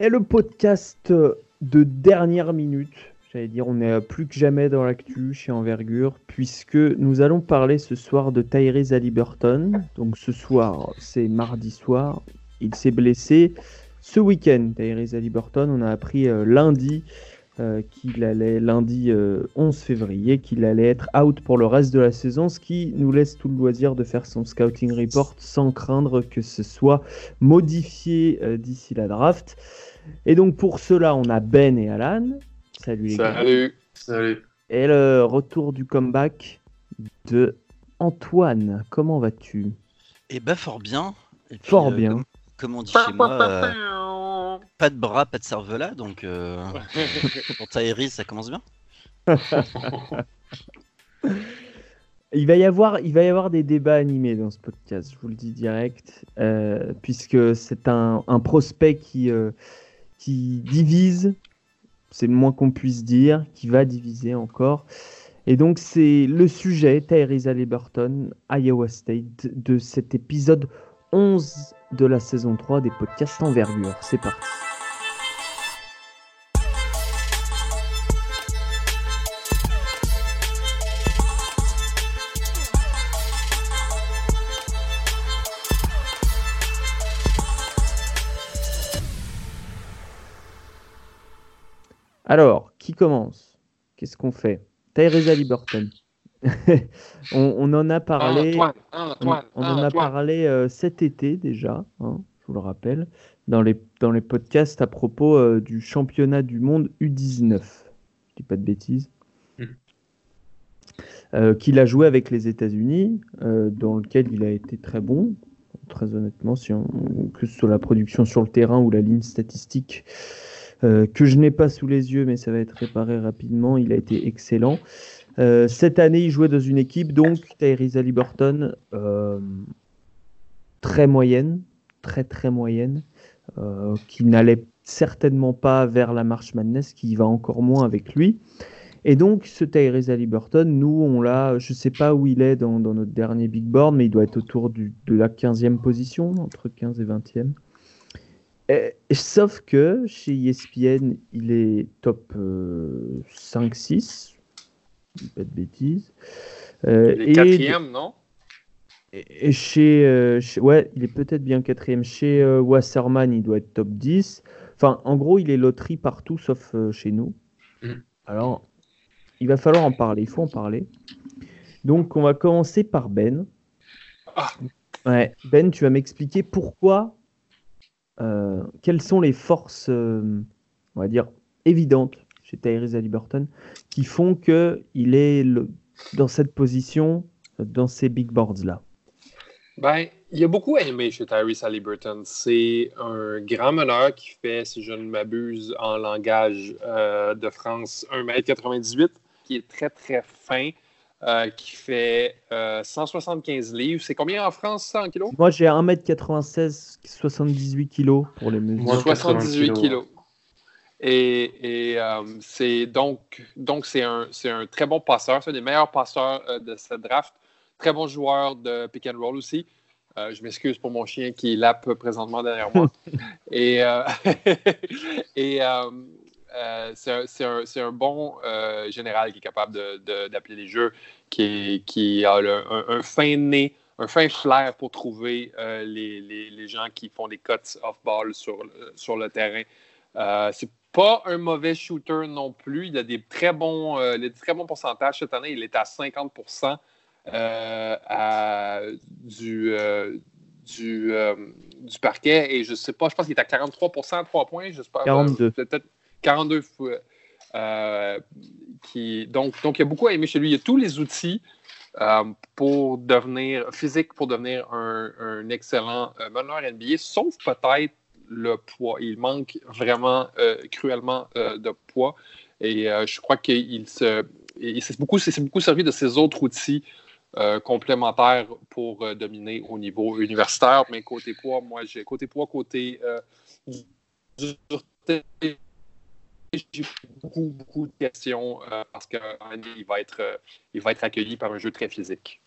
Et le podcast de dernière minute, j'allais dire, on est plus que jamais dans l'actu chez Envergure, puisque nous allons parler ce soir de Tyrese Halliburton. Donc ce soir, c'est mardi soir, il s'est blessé. Ce week-end, Tyrese Halliburton, on a appris euh, lundi euh, qu'il allait, lundi 11 euh, février, qu'il allait être out pour le reste de la saison, ce qui nous laisse tout le loisir de faire son scouting report sans craindre que ce soit modifié d'ici la draft. Et donc pour cela, on a Ben et Alan. Salut les gars. Salut. Salut. Et le retour du comeback de Antoine. Comment vas-tu? Eh ben fort bien. fort euh, bien. Comme, on dit chez moi, euh, pas de bras, pas de cervelas, donc euh, pour Tyrese, ça commence bien. Il va, y avoir, il va y avoir des débats animés dans ce podcast, je vous le dis direct, puisque c'est un, un, prospect qui, qui divise, c'est le moins qu'on puisse dire, qui va diviser encore. Et donc c'est le sujet, Tyrese Halliburton, Iowa State, de cet épisode 11 de la saison 3 des podcasts Envergure. C'est parti. Alors, qui commence? Qu'est-ce qu'on fait? Tyrese Liberton. on, en a parlé, on, en a parlé euh, cet été déjà, hein, je vous le rappelle, dans les, dans les podcasts à propos euh, du championnat du monde U19. Je dis pas de bêtises. Hmm. Euh, qu'il a joué avec les États-Unis, dans lequel il a été très bon, très honnêtement, si on, que ce soit la production sur le terrain ou la ligne statistique. Euh, que je n'ai pas sous les yeux, mais ça va être réparé rapidement. Il a été excellent. Euh, cette année, il jouait dans une équipe, donc Tyrese Liberton, euh, très moyenne, très très moyenne, qui n'allait certainement pas vers la marche Madness, qui va encore moins avec lui. Et donc, ce Tyrese Liberton, nous, on l'a, je ne sais pas où il est dans, notre dernier big board, mais il doit être autour de la 15e position, entre 15 et 20e. Euh, sauf que chez ESPN, il est top 5-6. Euh, pas de bêtises. Euh, il est quatrième, non? Et chez, ouais, il est peut-être bien quatrième. Chez Wasserman, il doit être top 10. Enfin, en gros, il est loterie partout sauf chez nous. Mm. Alors, il va falloir en parler. Il faut en parler. Donc, on va commencer par Ben. Ah. Ouais, ben, tu vas m'expliquer pourquoi euh, quelles sont les forces, euh, on va dire, évidentes chez Tyrese Halliburton qui font qu'il est dans cette position, dans ces big boards-là ben, il y a beaucoup aimé chez Tyrese Halliburton. C'est un grand meneur qui fait, si je ne m'abuse, en langage euh, de France, 1m98, qui est très, très fin, euh, qui fait 175 euh, livres. C'est combien en France, ça, en kilos? Moi, j'ai 1m96, 78 kilos pour les mesures. Moi, 78 kilos. Et, euh, c'est donc, donc c'est un, un, très bon passeur. C'est un des meilleurs passeurs de cette draft. Très bon joueur de pick and roll aussi. je m'excuse pour mon chien qui lappe présentement derrière moi. et, et euh, c'est un, bon euh, général qui est capable d'appeler les jeux, qui, a un, fin nez, un fin flair pour trouver euh, les, gens qui font des cuts off-ball sur, sur le terrain. c'est pas un mauvais shooter non plus. Il a des très bons, très bons pourcentages cette année. Il est à 50 du, du, parquet et je sais pas, je pense qu'il est à 43 à 3 points. J'espère. 42. Peut-être 42 fois. Euh, qui, donc, donc, il y a beaucoup à aimer chez lui. Il y a tous les outils euh, pour devenir physique, pour devenir un, excellent euh, meneur NBA, sauf peut-être le poids. Il manque vraiment cruellement de poids. Et je crois qu'il se, s'est beaucoup, beaucoup servi de ses autres outils complémentaires pour dominer au niveau universitaire. Mais côté poids, moi, j'ai côté poids, côté j'ai beaucoup, beaucoup de questions euh, parce qu'il va, euh, il va être accueilli par un jeu très physique.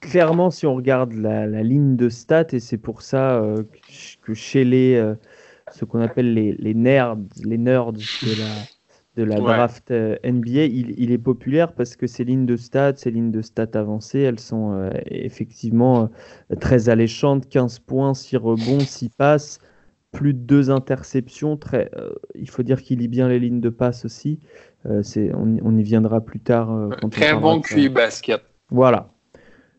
Clairement, si on regarde la, ligne de stats, et c'est pour ça euh, que chez les, ce qu'on appelle les, les, nerds, les nerds de la, de la draft euh, NBA, il, est populaire parce que ces lignes de stats, ces lignes de stats avancées, elles sont euh, effectivement euh, très alléchantes. 15 points, 6 rebonds, 6 passes, plus de 2 interceptions. Très, il faut dire qu'il lit bien les lignes de passe aussi. c'est, on, y viendra plus tard. Quand très bon QI basket. Voilà.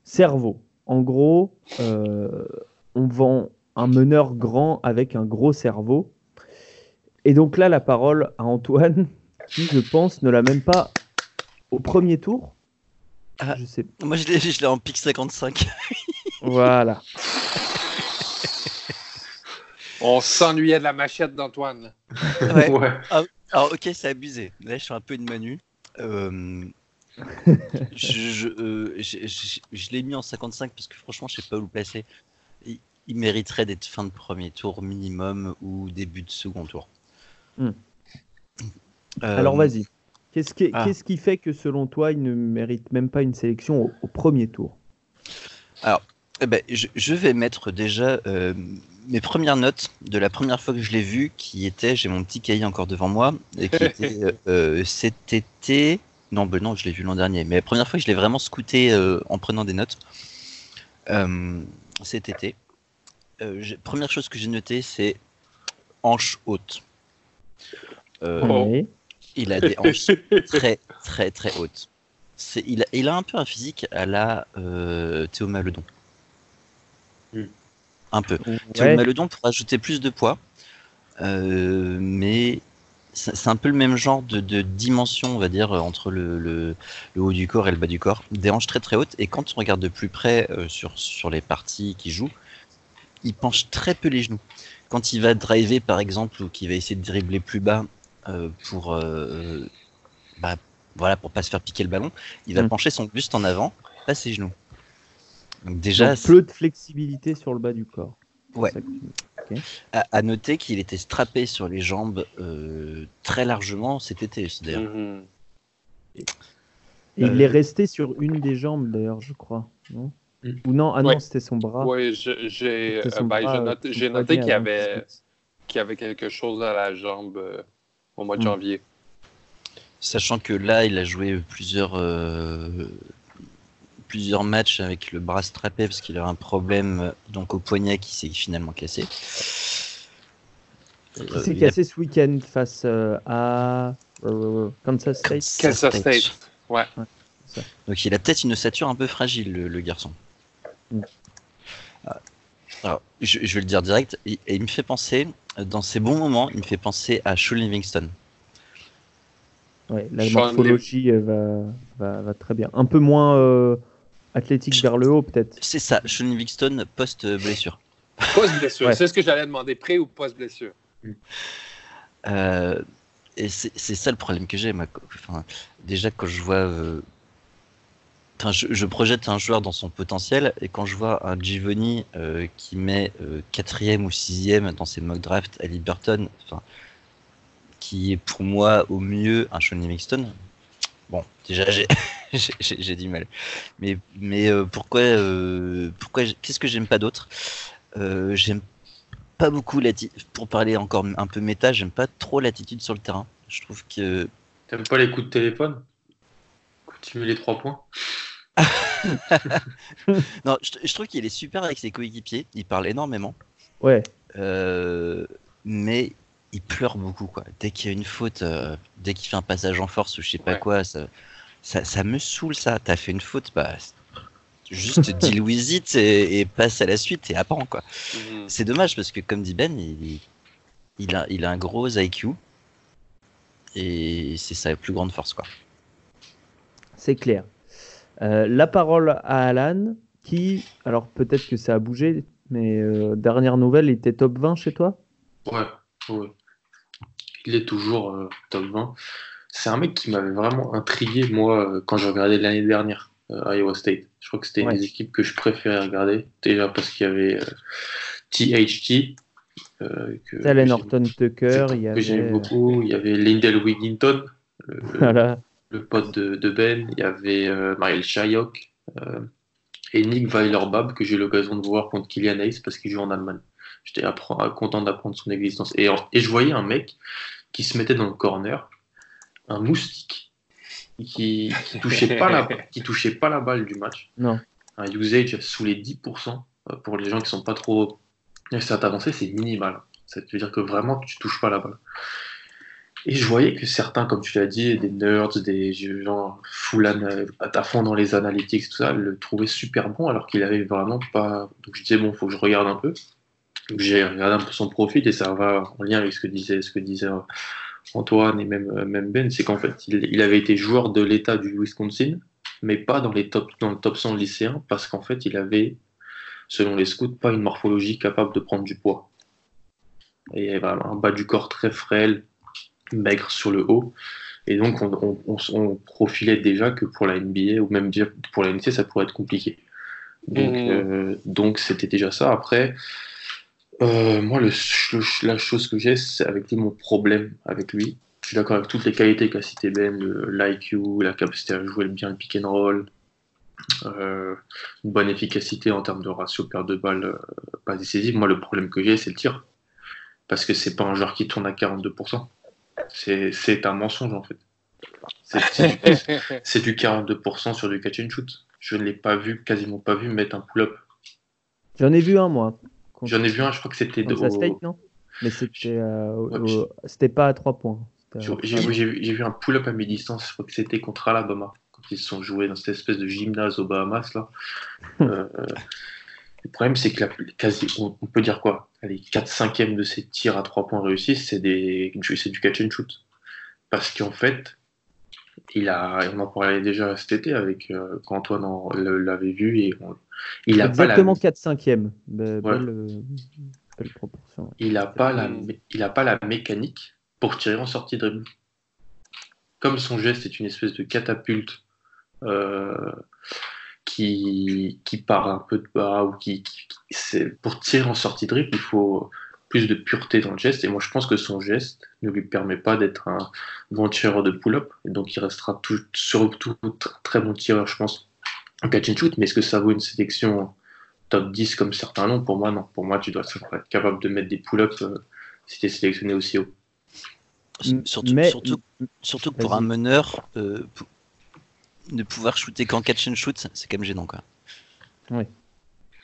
Cerveau. En gros, on vend un meneur grand avec un gros cerveau. Et donc là, la parole à Antoine qui, je pense, ne l'a même pas au premier tour. Ah, je sais. Moi, je l'ai en pic 55. voilà. On s'ennuyait de la machette d'Antoine. ouais. Ah, alors, ok, c'est abusé. Là, je suis un peu une manu. Euh, je, euh, je, l'ai mis en 55 parce que franchement, je sais pas où le placer. Il, mériterait d'être fin de premier tour minimum ou début de second tour. Hmm. Alors euh, vas-y. Qu'est-ce qui, ah. qu'est-ce qui, fait que selon toi, il ne mérite même pas une sélection au, premier tour? Alors, eh ben, je, vais mettre déjà euh, mes premières notes de la première fois que je l'ai vu, qui était, j'ai mon petit cahier encore devant moi, et qui était cet été. Non, ben non, je l'ai vu l'an dernier, mais la première fois que je l'ai vraiment scouté en prenant des notes, cet été. première chose que j'ai notée, c'est hanche haute. Il a des hanches très, très, très hautes. Il a, il, a, un peu un physique à la euh, Théo Maledon. Hmm. Un peu. Théo Maledon pour ajouter plus de poids. Euh, mais c'est un peu le même genre de, dimension, on va dire, entre le, le, haut du corps et le bas du corps. Des hanches très très hautes. Et quand on regarde de plus près euh, sur, sur les parties qu'il joue, il penche très peu les genoux. Quand il va driver, par exemple, ou qu'il va essayer de dribbler plus bas, euh, pour euh, bah, voilà pour pas se faire piquer le ballon, il va mm. pencher son buste en avant, pas ses genoux. Donc déjà, peu de flexibilité sur le bas du corps. Ouais. À, noter qu'il était strappé sur les jambes euh, très largement cet été d'ailleurs. Mm-hmm. il est resté sur une des jambes d'ailleurs, je crois. Non mm. Ou non Ah non, c'était son bras. Oui, j'ai bah, noté, noté qu'il y avait, qu'il y avait quelque chose à la jambe au mois de mm. janvier. Sachant que là, il a joué plusieurs, euh, plusieurs matchs avec le bras strappé parce qu'il a un problème donc au poignet qui s'est finalement cassé. Il s'est cassé ce week-end face euh, à Kansas State? Kansas State, ouais. donc il a peut-être une ossature un peu fragile, le, garçon. Mm. Ah, alors, je, vais le dire direct, et il me fait penser dans ces bons moments, il me fait penser à Sean Livingston. Ouais, la morphologie va, va, très bien. Un peu moins euh, athlétique vers le haut, peut-être. C'est ça, Sean Livingston post-blessure. Post-blessure, c'est ce que j'allais demander, pré ou post-blessure euh, Et c'est ça le problème que j'ai. Enfin, déjà, quand je vois euh, je, projette un joueur dans son potentiel et quand je vois un Givoni euh, qui met euh, quatrième ou sixième dans ses mock drafts à Liberton, enfin, qui est pour moi au mieux un Shawnee Mixton, bon, déjà j'ai du mal. Mais, euh, pourquoi, pourquoi qu'est-ce que j'aime pas d'autre? J'aime pas beaucoup l'attitude, pour parler encore un peu méta, j'aime pas trop l'attitude sur le terrain. Je trouve que. T'aimes pas les coups de téléphone? Continuer les trois points non, je, trouve qu'il est super avec ses coéquipiers. Il parle énormément. Ouais. Euh, mais il pleure beaucoup, quoi. Dès qu'il y a une faute, euh, dès qu'il fait un passage en force ou je sais pas quoi, ça, ça, me saoule, ça. T'as fait une faute, bah, juste dis Louis et, et, passe à la suite et apprends, quoi. Mhm. C'est dommage parce que, comme dit Ben, il, il, a, il a un gros IQ et c'est sa plus grande force, quoi. C'est clair. Euh, la parole à Alan, qui, alors peut-être que ça a bougé, mais euh, dernière nouvelle, il était top 20 chez toi? Ouais, Il est toujours euh, top 20. C'est un mec qui m'avait vraiment intrigué, moi, quand j'ai regardé l'année dernière Iowa State. Je crois que c'était une des équipes que je préférais regarder, déjà parce qu'il y avait THT. que Talen Horton Tucker, il y avait... j'aime beaucoup. Il y avait Lindell Wigginton, voilà le pote de, Ben, il y avait euh, Mariel Chayok euh, et Nick Weilerbab que j'ai eu l'occasion de voir contre Kylian Hayes parce qu'il joue en Allemagne. J'étais content d'apprendre son existence. Et, et je voyais un mec qui se mettait dans le corner, un moustique, qui, qui touchait pas la, qui touchait pas la balle du match. Non. Un usage sous les 10%. Euh, pour les gens qui sont pas trop ça avancé, c'est minimal. Ça veut dire que vraiment tu touches pas la balle. Et je voyais que certains, comme tu l'as dit, des nerds, des gens full à fond dans les analytics, tout ça, le trouvaient super bon alors qu'il avait vraiment pas. Donc je disais, bon, faut que je regarde un peu. Donc j'ai regardé un peu son profil et ça va en lien avec ce que disait, ce que disait euh, Antoine et même, euh, même Ben, c'est qu'en fait, il, avait été joueur de l'État du Wisconsin, mais pas dans, les top, dans le top 100 lycéen parce qu'en fait, il avait, selon les scouts, pas une morphologie capable de prendre du poids. Et voilà, un bas du corps très frêle, maigre sur le haut. Et donc, on, profilait déjà que pour la NBA, ou même pour la NC, ça pourrait être compliqué. Donc, mmh. euh, donc c'était déjà ça. Après, euh, moi, le, la chose que j'ai, c'est avec lui, mon problème avec lui. Je suis d'accord avec toutes les qualités qu'a cité Ben, l'IQ, la capacité à jouer bien le pick and roll, euh, une bonne efficacité en termes de ratio paire de balles pas décisive. Moi, le problème que j'ai, c'est le tir. Parce que c'est pas un joueur qui tourne à 42%. C'est un mensonge en fait. C'est du, 42% sur du catch and shoot. Je ne l'ai pas vu, quasiment pas vu mettre un pull-up. J'en ai vu un moi. J'en ai vu un, je crois que c'était de. State, non? Mais c'était euh, pas à 3 points. J'ai vu un pull-up à mi-distance, je crois que c'était contre Alabama, quand ils se sont joués dans cette espèce de gymnase aux Bahamas. Là. Euh, le problème, c'est que la, quasi, on, peut dire quoi? Les 4 5 de ses tirs à 3 points réussis, c'est du catch and shoot. Parce qu'en fait, il a, on en parlait déjà cet été avec euh, quand Antoine l'avait vu et il a exactement pas la... 4 5 belle, euh, belle, proportion. Il n'a pas la, il a pas la mécanique pour tirer en sortie de dribble. Comme son geste est une espèce de catapulte euh, qui, qui part un peu de bas ou qui, pour tirer en sortie de dribble, il faut plus de pureté dans le geste. Et moi, je pense que son geste ne lui permet pas d'être un bon tireur de pull-up. Et donc, il restera tout, surtout très bon tireur, je pense, en catch and shoot. Mais est-ce que ça vaut une sélection top 10 comme certains l'ont? Pour moi, non. Pour moi, tu dois être capable de mettre des pull-ups euh, si tu es sélectionné aussi haut. Surtout, surtout, surtout pour un meneur, euh, de pouvoir shooter qu'en catch and shoot, c'est quand même gênant. Quoi. Oui.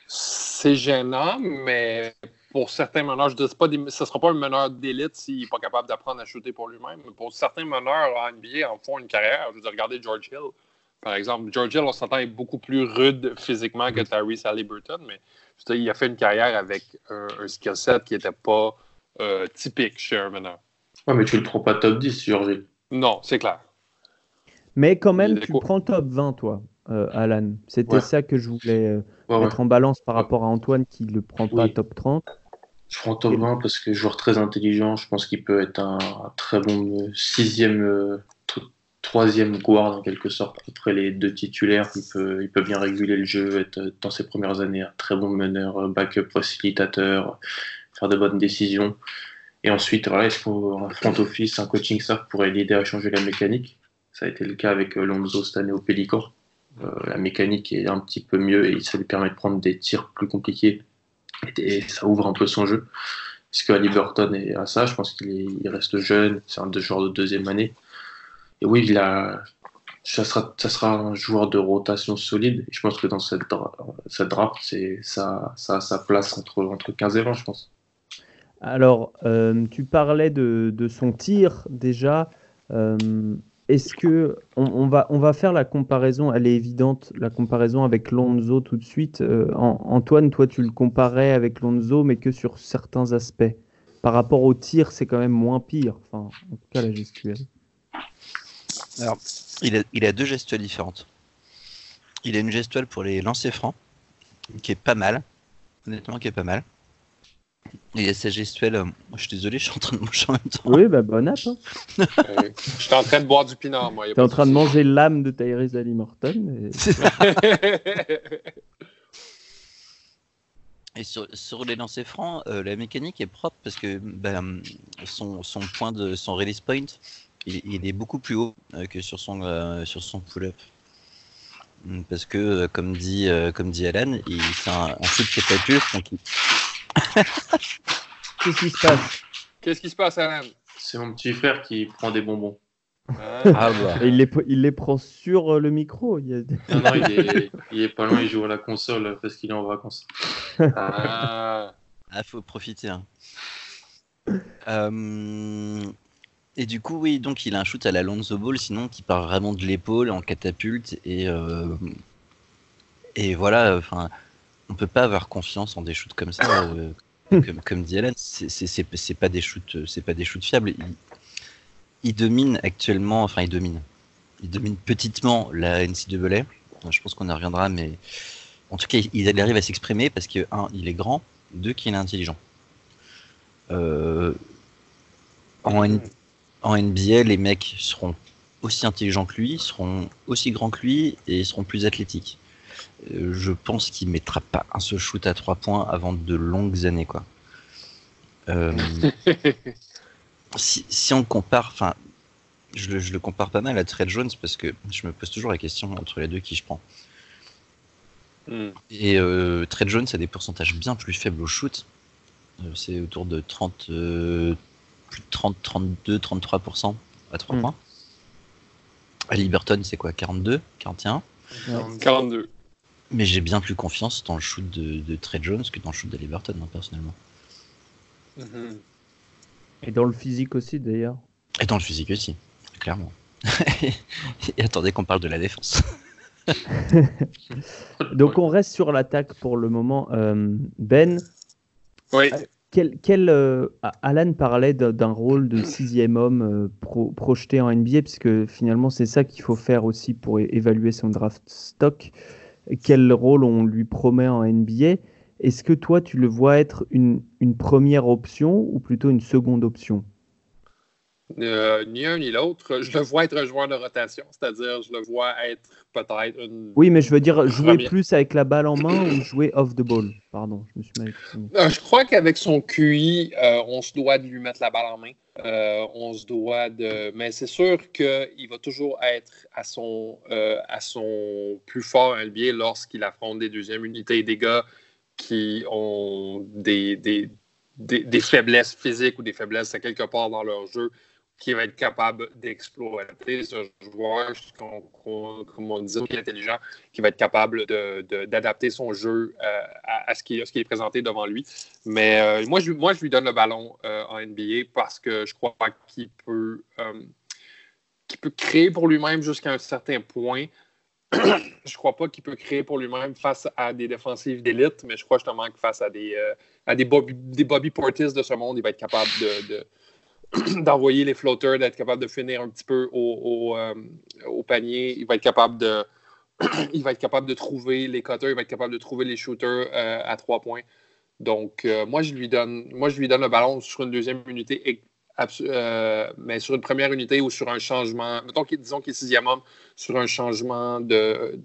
C'est gênant, mais pour certains meneurs, je dis pas ce ne sera pas un meneur d'élite s'il n'est pas capable d'apprendre à shooter pour lui-même. Mais pour certains meneurs en NBA en font une carrière. Je veux dire, regardez George Hill, par exemple. George Hill, on s'entend, est beaucoup plus rude physiquement que Tyrese Halliburton, mais je dire, il a fait une carrière avec un, skill set qui n'était pas euh, typique chez un meneur. Ouais, mais tu le prends pas top 10, George Hill. Non, c'est clair. Mais quand même, tu prends top 20, toi, euh, Alan. C'était ça que je voulais euh, mettre en balance par rapport à Antoine qui ne le prend pas top 30. 20 parce que joueur très intelligent, je pense qu'il peut être un, très bon euh, sixième, troisième guard en quelque sorte. Après les deux titulaires, il peut, il peut bien réguler le jeu, être dans ses premières années un très bon meneur, backup facilitateur, faire de bonnes décisions. Et ensuite, voilà, il faut un front office, un coaching staff pour l'aider à changer la mécanique? Ça a été le cas avec euh, Lonzo cette année au Pélican. Euh, la mécanique est un petit peu mieux et ça lui permet de prendre des tirs plus compliqués. Et ça ouvre un peu son jeu. Parce qu'Ali Burton est à ça, je pense qu'il reste jeune, c'est un joueur de deuxième année. Et oui, il a, ça, sera, ça sera un joueur de rotation solide. Et je pense que dans cette, draft, ça, ça sa place entre, entre 15 et 20, je pense. Alors, euh, tu parlais de, de, son tir déjà. Euh, est-ce que on, va, on va faire la comparaison, elle est évidente, la comparaison avec Lonzo tout de suite. Euh, Antoine, toi, tu le comparais avec Lonzo, mais que sur certains aspects. Par rapport au tir, c'est quand même moins pire. Enfin, en tout cas, la gestuelle. Alors, il a, il a deux gestuelles différentes. Il a une gestuelle pour les lancers francs, qui est pas mal. Honnêtement, qui est pas mal. Il y a sa gestuelle. Euh, je suis désolé, je suis en train de manger en même temps. Oui, bah bon app. Hein. je suis en train de boire du pinard, moi. Tu es en train de manger l'âme de Tyrese Ali Morton. Et sur, sur, les lancers francs, euh, la mécanique est propre parce que ben, son, son, point de son release point, il, est beaucoup plus haut euh, que sur son, sur son pull-up. Parce que, comme dit, comme dit Alan, c'est un, un foot qui est pas pur, donc il, Qu'est-ce qui se passe? Qu'est-ce qui se passe, Alan C'est mon petit frère qui prend des bonbons. Ah, ah bah. il, les, il les prend sur euh, le micro. Il, non, non, il est, il est, pas loin, il joue à la console parce qu'il est en vacances. Ah, ah faut profiter. Hein. Euh, et du coup, oui, donc il a un shoot à la Lonzo Ball, sinon qui part vraiment de l'épaule en catapulte et euh, et voilà. Enfin, on peut pas avoir confiance en des shoots comme ça. Euh, comme, comme, dit Alan, c'est pas des shoots, c'est pas des shoots fiables. Il, il, domine actuellement, enfin il domine, il domine petitement la NCAA. Je pense qu'on y reviendra, mais en tout cas, il, arrive à s'exprimer parce que un, il est grand, deux, qu'il est intelligent. Euh, en, en, NBA, les mecs seront aussi intelligents que lui, seront aussi grands que lui et seront plus athlétiques. Euh, je pense qu'il mettra pas un seul shoot à trois points avant de longues années, quoi. Euh, si, si, on compare, enfin, je, je, le compare pas mal à Trey Jones parce que je me pose toujours la question entre les deux qui je prends. Hmm. Et euh, Trey Jones a des pourcentages bien plus faibles au shoot, euh, c'est autour de 30, euh, plus de 30, 32, 33% à 3 hmm. points. À Liberton, c'est quoi 42 41 42. Mais j'ai bien plus confiance dans le shoot de, de Trey Jones que dans le shoot de Liberton, hein, personnellement. Mhm. Et dans le physique aussi, d'ailleurs. Et dans le physique aussi, clairement. Et attendez qu'on parle de la défense. Donc on reste sur l'attaque pour le moment. Euh, ben, oui. Euh, quel, euh, Alan parlait d'un rôle de sixième homme euh, projeté en NBA, puisque finalement c'est ça qu'il faut faire aussi pour évaluer son draft stock. Quel rôle on lui promet en NBA Est-ce que toi tu le vois être une, première option ou plutôt une seconde option? Euh, ni un ni l'autre. Je le vois être un joueur de rotation, c'est-à-dire je le vois être peut-être une. Oui, mais je veux dire jouer plus avec la balle en main ou jouer off the ball? Pardon, je me suis mal exprimé. Euh, je crois qu'avec son QI, euh, on se doit de lui mettre la balle en main. on se doit de. Mais c'est sûr qu'il va toujours être à son, à son plus fort NBA lorsqu'il affronte des deuxièmes unités, des gars qui ont des, des, des, des faiblesses physiques ou des faiblesses à quelque part dans leur jeu qui va être capable d'exploiter ce joueur, comme on dit, qui est intelligent, qui va être capable d'adapter son jeu euh, à, ce, qui, est présenté devant lui. Mais euh, moi, je, moi, je lui donne le ballon euh, en NBA parce que je crois qu'il peut, peut créer pour lui-même jusqu'à un certain point. je ne crois pas qu'il peut créer pour lui-même face à des défensives d'élite, mais je crois justement que face à des, à des, Bobby, des Bobby Portis de ce monde, il va être capable de d'envoyer les flotteurs, d'être capable de finir un petit peu au, euh, panier. Il va être capable de. il va être capable de trouver les cutters, il va être capable de trouver les shooters euh, à trois points. Donc, euh, moi, je lui donne, moi, je lui donne le ballon sur une deuxième unité, mais sur une première unité ou sur un changement. Mettons, disons qu'il est sixième homme, sur un changement de.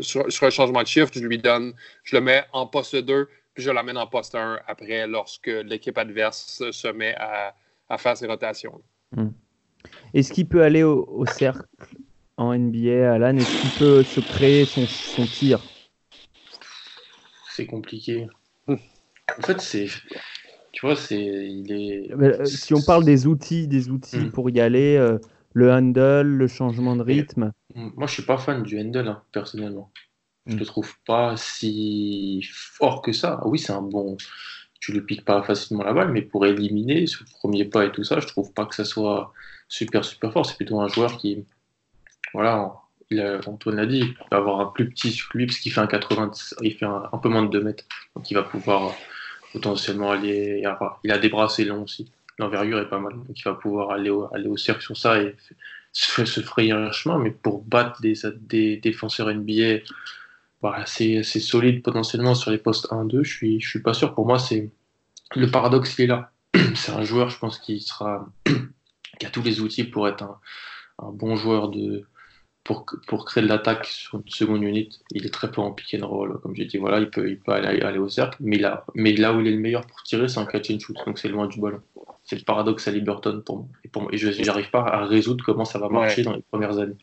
sur, un changement de shift, je lui donne, je le mets en poste 2, puis je l'amène en poste 1 après lorsque l'équipe adverse se met à, faire ses rotations. Hmm. Est-ce qu'il peut aller au, cercle en NBA, Alan? Est-ce qu'il peut se créer son, tir? C'est compliqué. En fait, c'est. Tu vois, c'est. Il est... Euh, si on parle des outils, des outils hmm. pour y aller, euh, le handle, le changement de rythme. Moi, je suis pas fan du handle, hein, personnellement. Je le trouve pas si fort que ça. Oui, c'est un bon. Tu le piques pas facilement la balle, mais pour éliminer ce premier pas et tout ça, je trouve pas que ça soit super super fort. C'est plutôt un joueur qui, voilà, il Antoine l'a dit, il va avoir un plus petit sur lui parce qu'il fait un 80, il fait un, peu moins de 2 mètres, donc il va pouvoir potentiellement aller. Il a des bras assez longs aussi. L'envergure est pas mal, donc il va pouvoir aller au, aller au cercle sur ça et se, frayer un chemin. Mais pour battre des défenseurs NBA voilà, c'est solide potentiellement sur les postes 1-2. Je suis, je suis pas sûr. Pour moi, c'est le paradoxe il est là. C'est un joueur, je pense, qui sera qui a tous les outils pour être un, un bon joueur de pour, pour créer de l'attaque sur une seconde unité. Il est très peu en pick and roll, comme j'ai dit. Voilà, il peut, il peut aller, aller, au cercle, mais là, mais là où il est le meilleur pour tirer, c'est un catch and shoot, donc c'est loin du ballon. C'est le paradoxe à Liberton pour moi. Et, pour moi, et je n'arrive pas à résoudre comment ça va marcher dans les premières années.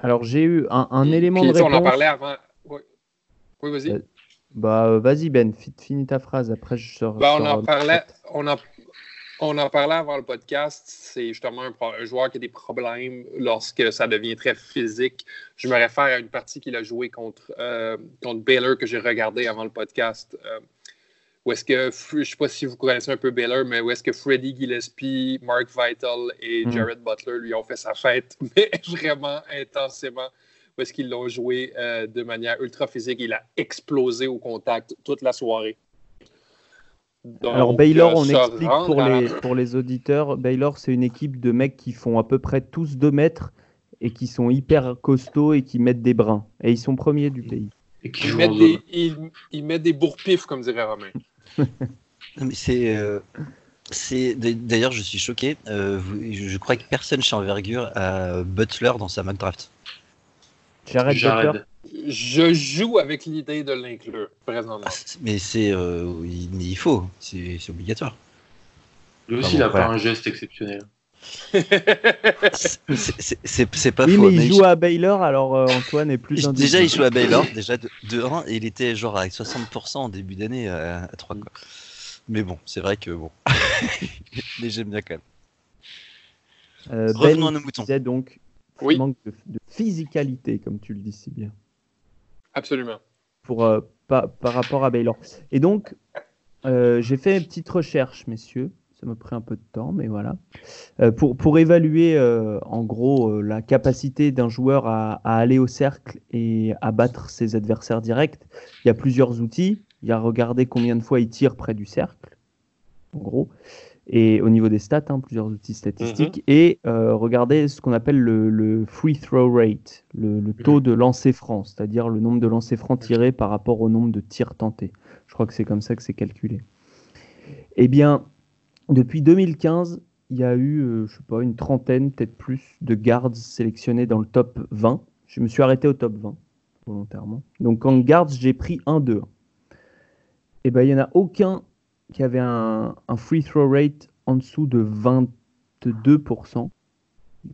Alors j'ai eu un, un élement de réponse. On en parlait avant, oui, vas-y. Euh, Bah, vas-y, Ben, finis ta phrase. Après, je sors. Bah, on, en parlait, on, en, on en parlait avant le podcast. C'est justement un, joueur qui a des problèmes lorsque ça devient très physique. Je me réfère à une partie qu'il a jouée contre, euh, contre Baylor que j'ai regardé avant le podcast. Euh, où est-ce que, je ne sais pas si vous connaissez un peu Baylor, mais où est-ce que Freddie Gillespie, Mark Vital et hmm. Jared Butler lui ont fait sa fête, mais vraiment intensément où est-ce qu'ils l'ont joué euh, de manière ultra physique. Il a explosé au contact toute la soirée. Alors Baylor, on explique pour les, pour les auditeurs, Baylor c'est une équipe de mecs qui font à peu près tous 2 mètres et qui sont hyper costauds et qui mettent des brins. Et ils sont premiers du pays. Et qui ils, mettent des, ils, mettent des bourre-pifs, comme dirait Romain. mais c'est... Euh, D'ailleurs, je suis choqué. Euh, je crois que personne chez Envergure a Butler dans sa mock draft. J'arrête Je joue avec l'idée de l'inclure, présentement. Ah, mais c'est, euh, il, faut, c'est obligatoire. Lui aussi, il n'a pas un geste exceptionnel. c'est pas oui, faux. mais il joue à Baylor, alors euh, Antoine est plus. Déjà, il joue à Baylor, déjà de, 1, et il était genre avec 60% en début d'année à, 3. Quoi. Mais bon, c'est vrai que bon. mais j'aime bien quand même. Euh, Revenons ben à nos moutons. donc oui. manque de, physicalité, comme tu le dis si bien. Absolument. Pour, euh, par, rapport à Baylor. Et donc, euh, j'ai fait une petite recherche, messieurs. Ça m'a pris un peu de temps, mais voilà. Euh, pour, pour évaluer, en gros, la capacité d'un joueur à, aller au cercle et à battre ses adversaires directs, il y a plusieurs outils. Il y a regarder combien de fois il tire près du cercle, en gros et au niveau des stats, hein, plusieurs outils statistiques, mhm. et euh, regardez ce qu'on appelle le, free throw rate, le, taux de lancer franc, c'est-à-dire le nombre de lancers francs tirés par rapport au nombre de tirs tentés. Je crois que c'est comme ça que c'est calculé. Eh bien, depuis 2015, il y a eu, euh, je sais pas, une trentaine, peut-être plus, de guards sélectionnés dans le top 20. Je me suis arrêté au top 20, volontairement. Donc en guards, j'ai pris 1-2. Eh bien, il n'y en a aucun qui avait un, free throw rate en dessous de 22%,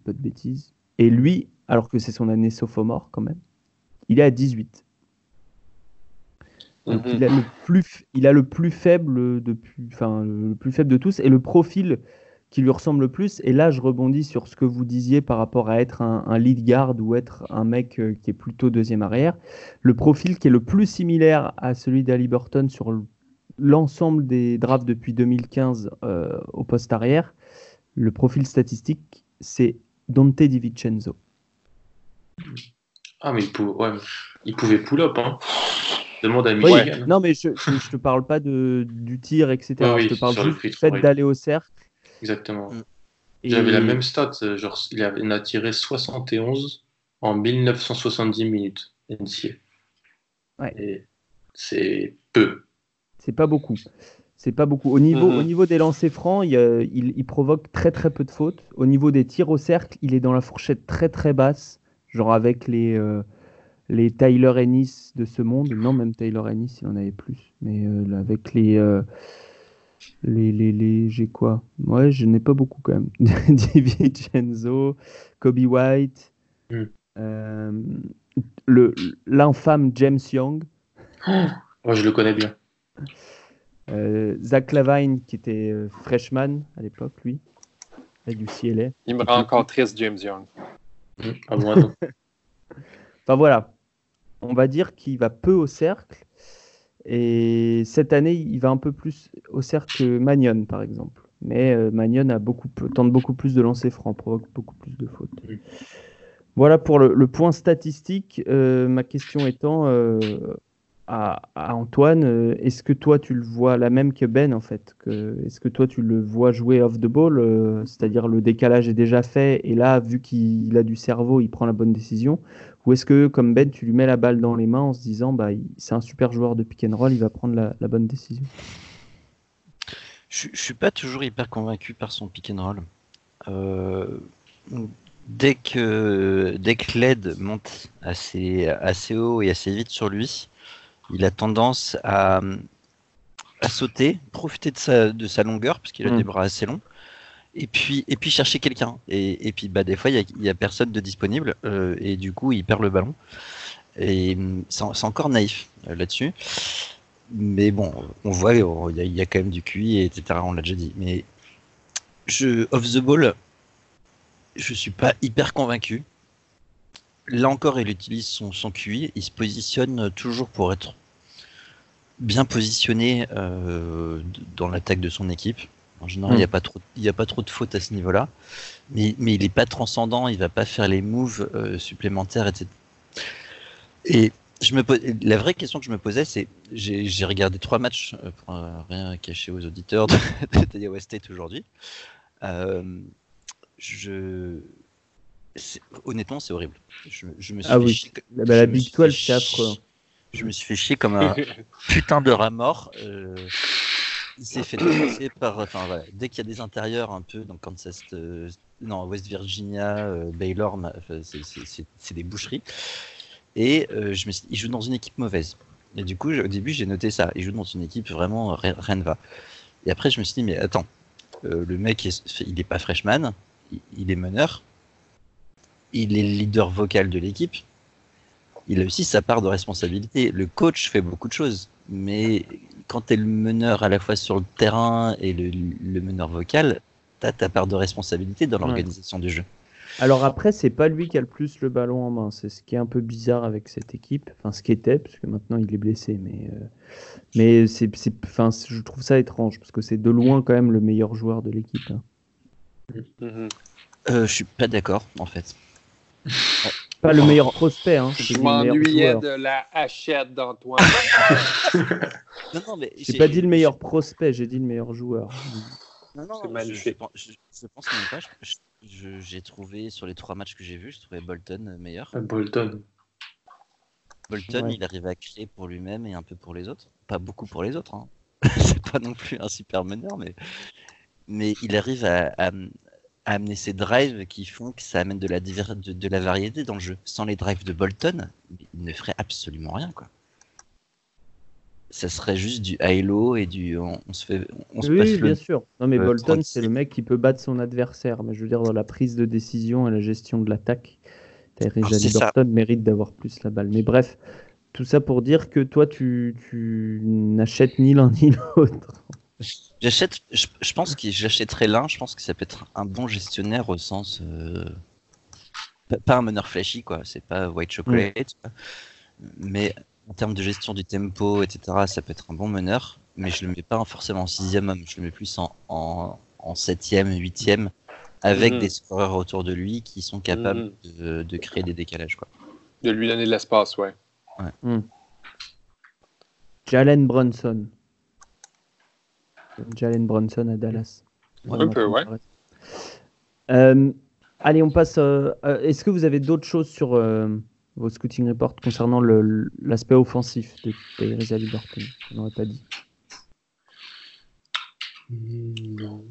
pas de bêtises. Et lui, alors que c'est son année sophomore quand même, il est à 18. Donc il, a le plus, il a le plus faible depuis, enfin le plus faible de tous et le profil qui lui ressemble le plus. Et là, je rebondis sur ce que vous disiez par rapport à être un, un lead guard ou être un mec euh, qui est plutôt deuxième arrière. Le profil qui est le plus similaire à celui d'Ali Burton sur le l'ensemble des drafts depuis 2015 euh, au poste arrière, le profil statistique, c'est Dante DiVincenzo. Ah, mais il, pouvait pull-up. Hein. Demande à Non, mais je ne te parle pas de, du tir, etc. je te parle juste du fait d'aller au cercle. Exactement. Mm. J'avais la même stat. Euh, genre, il, a, a tiré 71 en 1970 minutes. Ouais. C'est peu. C'est pas beaucoup. C'est pas beaucoup. Au niveau, mhm. au niveau des lancers francs, il, provoque très très peu de fautes. Au niveau des tirs au cercle, il est dans la fourchette très très basse, genre avec les, euh, les Tyler Ennis de ce monde. Non, même Tyler Ennis, il en avait plus. Mais euh, avec les, euh, les, les, les j'ai quoi? Ouais, je n'ai pas beaucoup quand même. David Genzo, Kobe White, mm. le l'infâme James Young. moi, je le connais bien. Euh, Zach Lavine, qui était euh, freshman à l'époque, lui, avec du CLA. Il me rend encore triste, James Young. Mmh, ah, enfin voilà, on va dire qu'il va peu au cercle. Et cette année, il va un peu plus au cercle que Magnon, par exemple. Mais euh, Magnon a beaucoup, tente beaucoup plus de lancers francs, provoque beaucoup plus de fautes. Mmh. Voilà pour le, point statistique. ma question étant, à, Antoine, euh, est-ce que toi tu le vois la même que Ben en fait Est-ce que toi tu le vois jouer off the ball, euh, c'est-à-dire le décalage est déjà fait et là, vu qu'il a du cerveau, il prend la bonne décision? Ou est-ce que comme Ben, tu lui mets la balle dans les mains en se disant bah, c'est un super joueur de pick and roll, il va prendre la, bonne décision? Je, je suis pas toujours hyper convaincu par son pick and roll. Euh, dès que, dès que l'aide monte assez, assez haut et assez vite sur lui, il a tendance à, sauter, profiter de sa, de sa longueur, parce qu'il a mm. des bras assez longs, et puis, et puis chercher quelqu'un. Et, puis bah, des fois, il n'y a, personne de disponible, euh, et du coup, il perd le ballon. Et c'est encore naïf euh, là-dessus. Mais bon, on voit, il y, a quand même du QI, etc. On l'a déjà dit. Mais je, off the ball, je suis pas hyper convaincu. Là encore, il utilise son, son QI. Il se positionne toujours pour être bien positionné euh, dans l'attaque de son équipe. En général, il n'y a, mm. pas trop, a pas trop de fautes à ce niveau-là. Mais, mais il n'est pas transcendant, il va pas faire les moves euh, supplémentaires, etc. Et je me la vraie question que je me posais, c'est j'ai regardé trois matchs euh, pour rien cacher aux auditeurs de, de West State aujourd'hui. je honnêtement, c'est horrible. Je, me suis ah oui, bah, la Big 12, c'est affreux. Je me suis fait chier comme un putain de rat mort. Euh, il s'est fait défoncer par. Enfin, voilà, dès qu'il y a des intérieurs un peu, dans Kansas, euh, non, West Virginia, euh, Baylor, c'est des boucheries. Et je me il joue dans une équipe mauvaise. Et du coup, au début, j'ai noté ça. Il joue dans une équipe vraiment rien ne va. Et après, je me suis dit, mais attends, le mec, il est pas freshman, il est meneur, il est leader vocal de l'équipe il a aussi sa part de responsabilité. Le coach fait beaucoup de choses, mais quand tu es le meneur à la fois sur le terrain et le, meneur vocal, tu as ta part de responsabilité dans l'organisation du jeu. Alors après, c'est pas lui qui a le plus le ballon en main. C'est ce qui est un peu bizarre avec cette équipe. Enfin, ce qui était, parce que maintenant il est blessé. Mais, euh, mais c'est, enfin, je trouve ça étrange parce que c'est de loin quand même le meilleur joueur de l'équipe. Hein. Mm-hmm. Euh, je suis pas d'accord en fait. Pas le meilleur prospect. Hein, je m'ennuyais de la hachette d'Antoine. non, non, mais j'ai pas dit le meilleur prospect, j'ai dit le meilleur joueur. Non, non, je, je, pense même pas. J'ai trouvé sur les trois matchs que j'ai vus, je trouvais Bolton meilleur. Ah, Bolton. Bolton, il arrive à créer pour lui-même et un peu pour les autres. Pas beaucoup pour les autres. Hein. C'est pas non plus un super meneur, mais mais il arrive à, amener ces drives qui font que ça amène de la, de, la variété dans le jeu. Sans les drives de Bolton, il ne ferait absolument rien, quoi. Ça serait juste du halo et du on, se fait on se oui, bien sûr. Non mais Bolton c'est le mec qui peut battre son adversaire, mais je veux dire dans la prise de décision et la gestion de l'attaque, Tyrese Bolton mérite d'avoir plus la balle. Mais bref, tout ça pour dire que toi tu, tu n'achètes ni l'un ni l'autre. J'achète, je, pense que j'achèterais l'un. Je pense que ça peut être un bon gestionnaire au sens euh, pas, un meneur flashy quoi. C'est pas white chocolate, mais en termes de gestion du tempo, etc. Ça peut être un bon meneur, mais je le mets pas forcément en sixième homme. Je le mets plus en, en, septième, huitième, avec mhm. des scoreurs autour de lui qui sont capables mhm. de, créer des décalages quoi. De lui donner de l'espace, ouais. ouais. Hmm. Jalen Brunson. Jalen Bronson à Dallas. Un peu, ouais. Euh, allez, on passe. Euh, euh, est-ce que vous avez d'autres choses sur vos scouting reports concernant l'aspect offensif de Tyrese Haliburton On n'aurait pas dit. Non.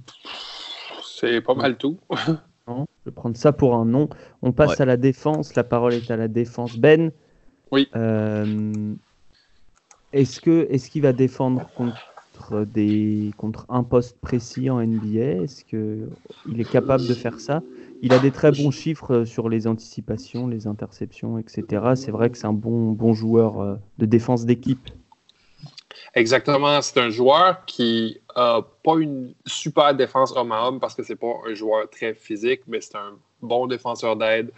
C'est pas mal tout. non, je vais prendre ça pour un non. On passe à la défense. La parole est à la défense. Ben. Oui. est-ce qu'il va défendre contre des, contre un poste précis en NBA Est-ce qu'il est capable de faire ça? Il a des très bons chiffres sur les anticipations, les interceptions, etc. C'est vrai que c'est un bon, bon joueur euh, de défense d'équipe. Exactement. C'est un joueur qui n'a pas une super défense homme à homme parce que c'est pas un joueur très physique, mais c'est un bon défenseur d'aide.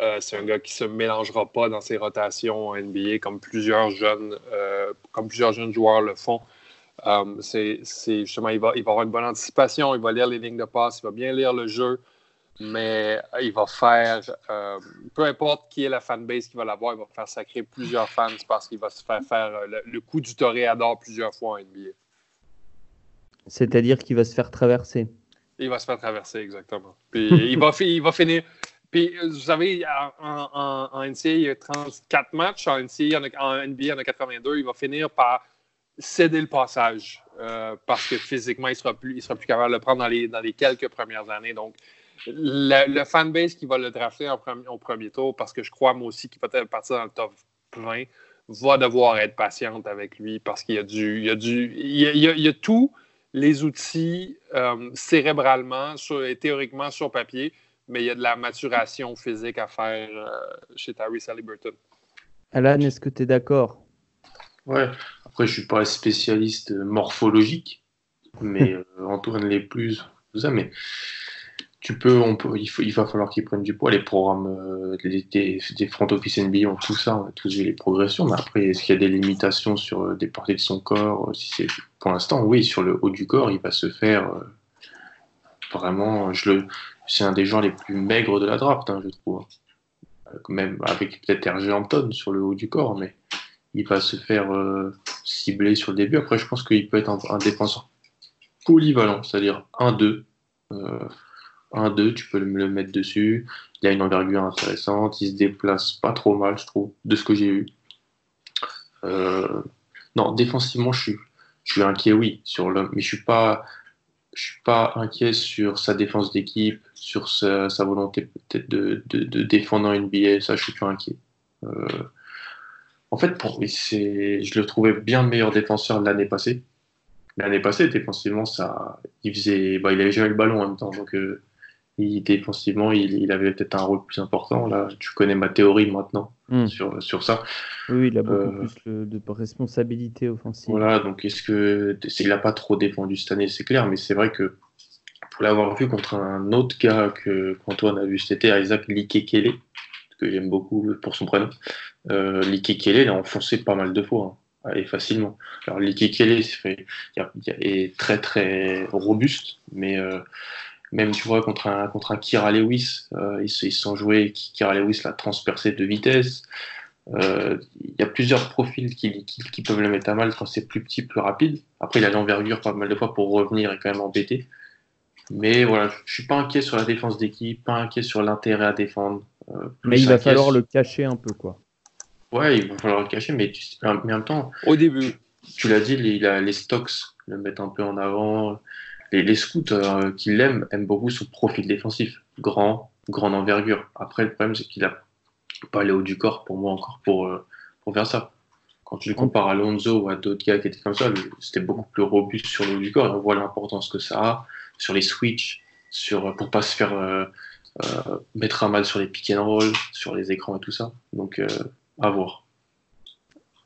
Euh, c'est un gars qui se mélangera pas dans ses rotations en NBA comme plusieurs jeunes, euh, comme plusieurs jeunes joueurs le font. Um, c'est justement, il va, il va avoir une bonne anticipation, il va lire les lignes de passe, il va bien lire le jeu, mais il va faire, euh, peu importe qui est la fanbase qui va l'avoir, il va faire sacrer plusieurs fans parce qu'il va se faire faire euh, le, coup du toréador plusieurs fois en NBA. C'est-à-dire qu'il va se faire traverser. Il va se faire traverser, exactement. Puis il, va, il va finir. Puis, vous savez, en, en, NCA, il y a 34 matchs. En, NCA, en NBA, il y en a 82. Il va finir par céder le passage euh, parce que physiquement, il sera plus, il sera plus capable de le prendre dans les, dans les quelques premières années. Donc, le, fanbase qui va le drafter en premier, au premier tour, parce que je crois moi aussi qu'il va partir dans le top 20, va devoir être patiente avec lui parce qu'il y a du, il y a du, il y a, tous les outils euh, cérébralement et théoriquement sur papier, mais il y a de la maturation physique à faire euh, chez Tyrese Halliburton. Alan, est-ce que tu es d'accord? Ouais, après je suis pas spécialiste morphologique, mais euh, Antoine l'est plus, tout ça, mais tu peux, on peut, il, faut, il va falloir qu'ils prennent du poids. Les programmes euh, des, des, front office NBA ont tout ça, on a tous vu les progressions, mais après, est-ce qu'il y a des limitations sur euh, des parties de son corps si c'est, Pour l'instant, oui, sur le haut du corps, il va se faire vraiment. Je le, c'est un des gens les plus maigres de la draft, hein, je trouve. Même avec peut-être RG Hampton sur le haut du corps, mais il va se faire euh, cibler sur le début. Après, je pense qu'il peut être un, défenseur polyvalent, c'est-à-dire 1-2. 1-2, tu peux le, mettre dessus. Il a une envergure intéressante, il se déplace pas trop mal, je trouve, de ce que j'ai eu. Euh, non, défensivement, je suis, inquiet, oui, sur le, mais je suis pas, je suis pas inquiet sur sa défense d'équipe, sur sa, volonté peut-être de, défendre en NBA. Ça, je suis plus inquiet. Euh, en fait, pour, je le trouvais bien meilleur défenseur l'année passée. L'année passée, défensivement, ça, il faisait, bah, il avait jamais le ballon en même temps, donc euh, il, défensivement, il, avait peut-être un rôle plus important. Là, tu connais ma théorie maintenant hmm. sur, sur ça. Oui, il a beaucoup euh, plus de responsabilité offensive. Voilà, donc est-ce que il n'a pas trop défendu cette année, c'est clair, mais c'est vrai que pour l'avoir vu contre un autre gars que qu'Antoine a vu été, Isaac Likekele, que j'aime beaucoup pour son prénom, euh, Likekele, il a enfoncé pas mal de fois. Hein, et facilement. Alors Likekele est très très robuste, mais euh, même tu vois contre un contre un Kira Lewis, euh, ils, se sont joués. Kira Lewis l'a transpercé de vitesse. Euh, il y a plusieurs profils qui, qui, peuvent le mettre à mal quand c'est plus petit, plus rapide. Après, il a l'envergure pas mal de fois pour revenir et quand même embêter. Mais voilà, je suis pas inquiet sur la défense d'équipe, pas inquiet sur l'intérêt à défendre. Euh, mais il va falloir le cacher un peu, quoi. Ouais, il va falloir le cacher, mais, en même temps. Au début. Tu l'as dit, les, les stocks le mettent un peu en avant. Les, les scouts euh, qui l'aiment aiment beaucoup son profil défensif. Grand, grande envergure. Après, le problème, c'est qu'il a pas les hauts du corps pour moi encore pour, euh, pour faire ça. Quand tu le compares à Lonzo ou à d'autres gars qui étaient comme ça, c'était beaucoup plus robuste sur le haut du corps et on voit l'importance que ça a sur les switches, sur, pour pas se faire euh, mettre à mal sur les pick and roll, sur les écrans et tout ça. Donc, à voir.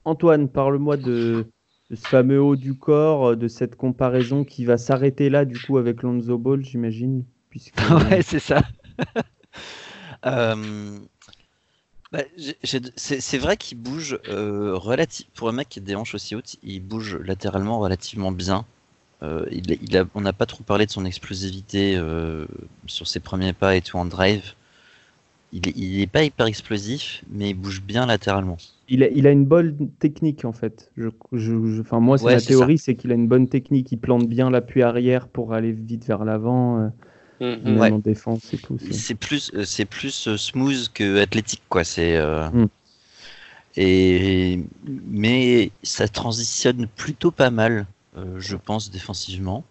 Antoine, parle-moi de, ce fameux haut du corps, de cette comparaison qui va s'arrêter là, du coup, avec Lonzo Ball, j'imagine. Puisque... ouais, c'est ça. euh, bah, c'est vrai qu'il bouge euh, relativement. Pour un mec qui a des hanches aussi hautes, il bouge latéralement relativement bien. Euh, il, a, on n'a pas trop parlé de son explosivité euh, sur ses premiers pas et tout en drive. Il n'est pas hyper explosif, mais il bouge bien latéralement. Il a, il a une bonne technique en fait. Je, je, enfin, moi, c'est la théorie, c'est qu'il a une bonne technique. Il plante bien l'appui arrière pour aller vite vers l'avant. Mm, en défense et tout. C'est plus, euh, c'est plus euh, smooth que athlétique, quoi. C'est euh, mm. et mais ça transitionne plutôt pas mal, je pense défensivement.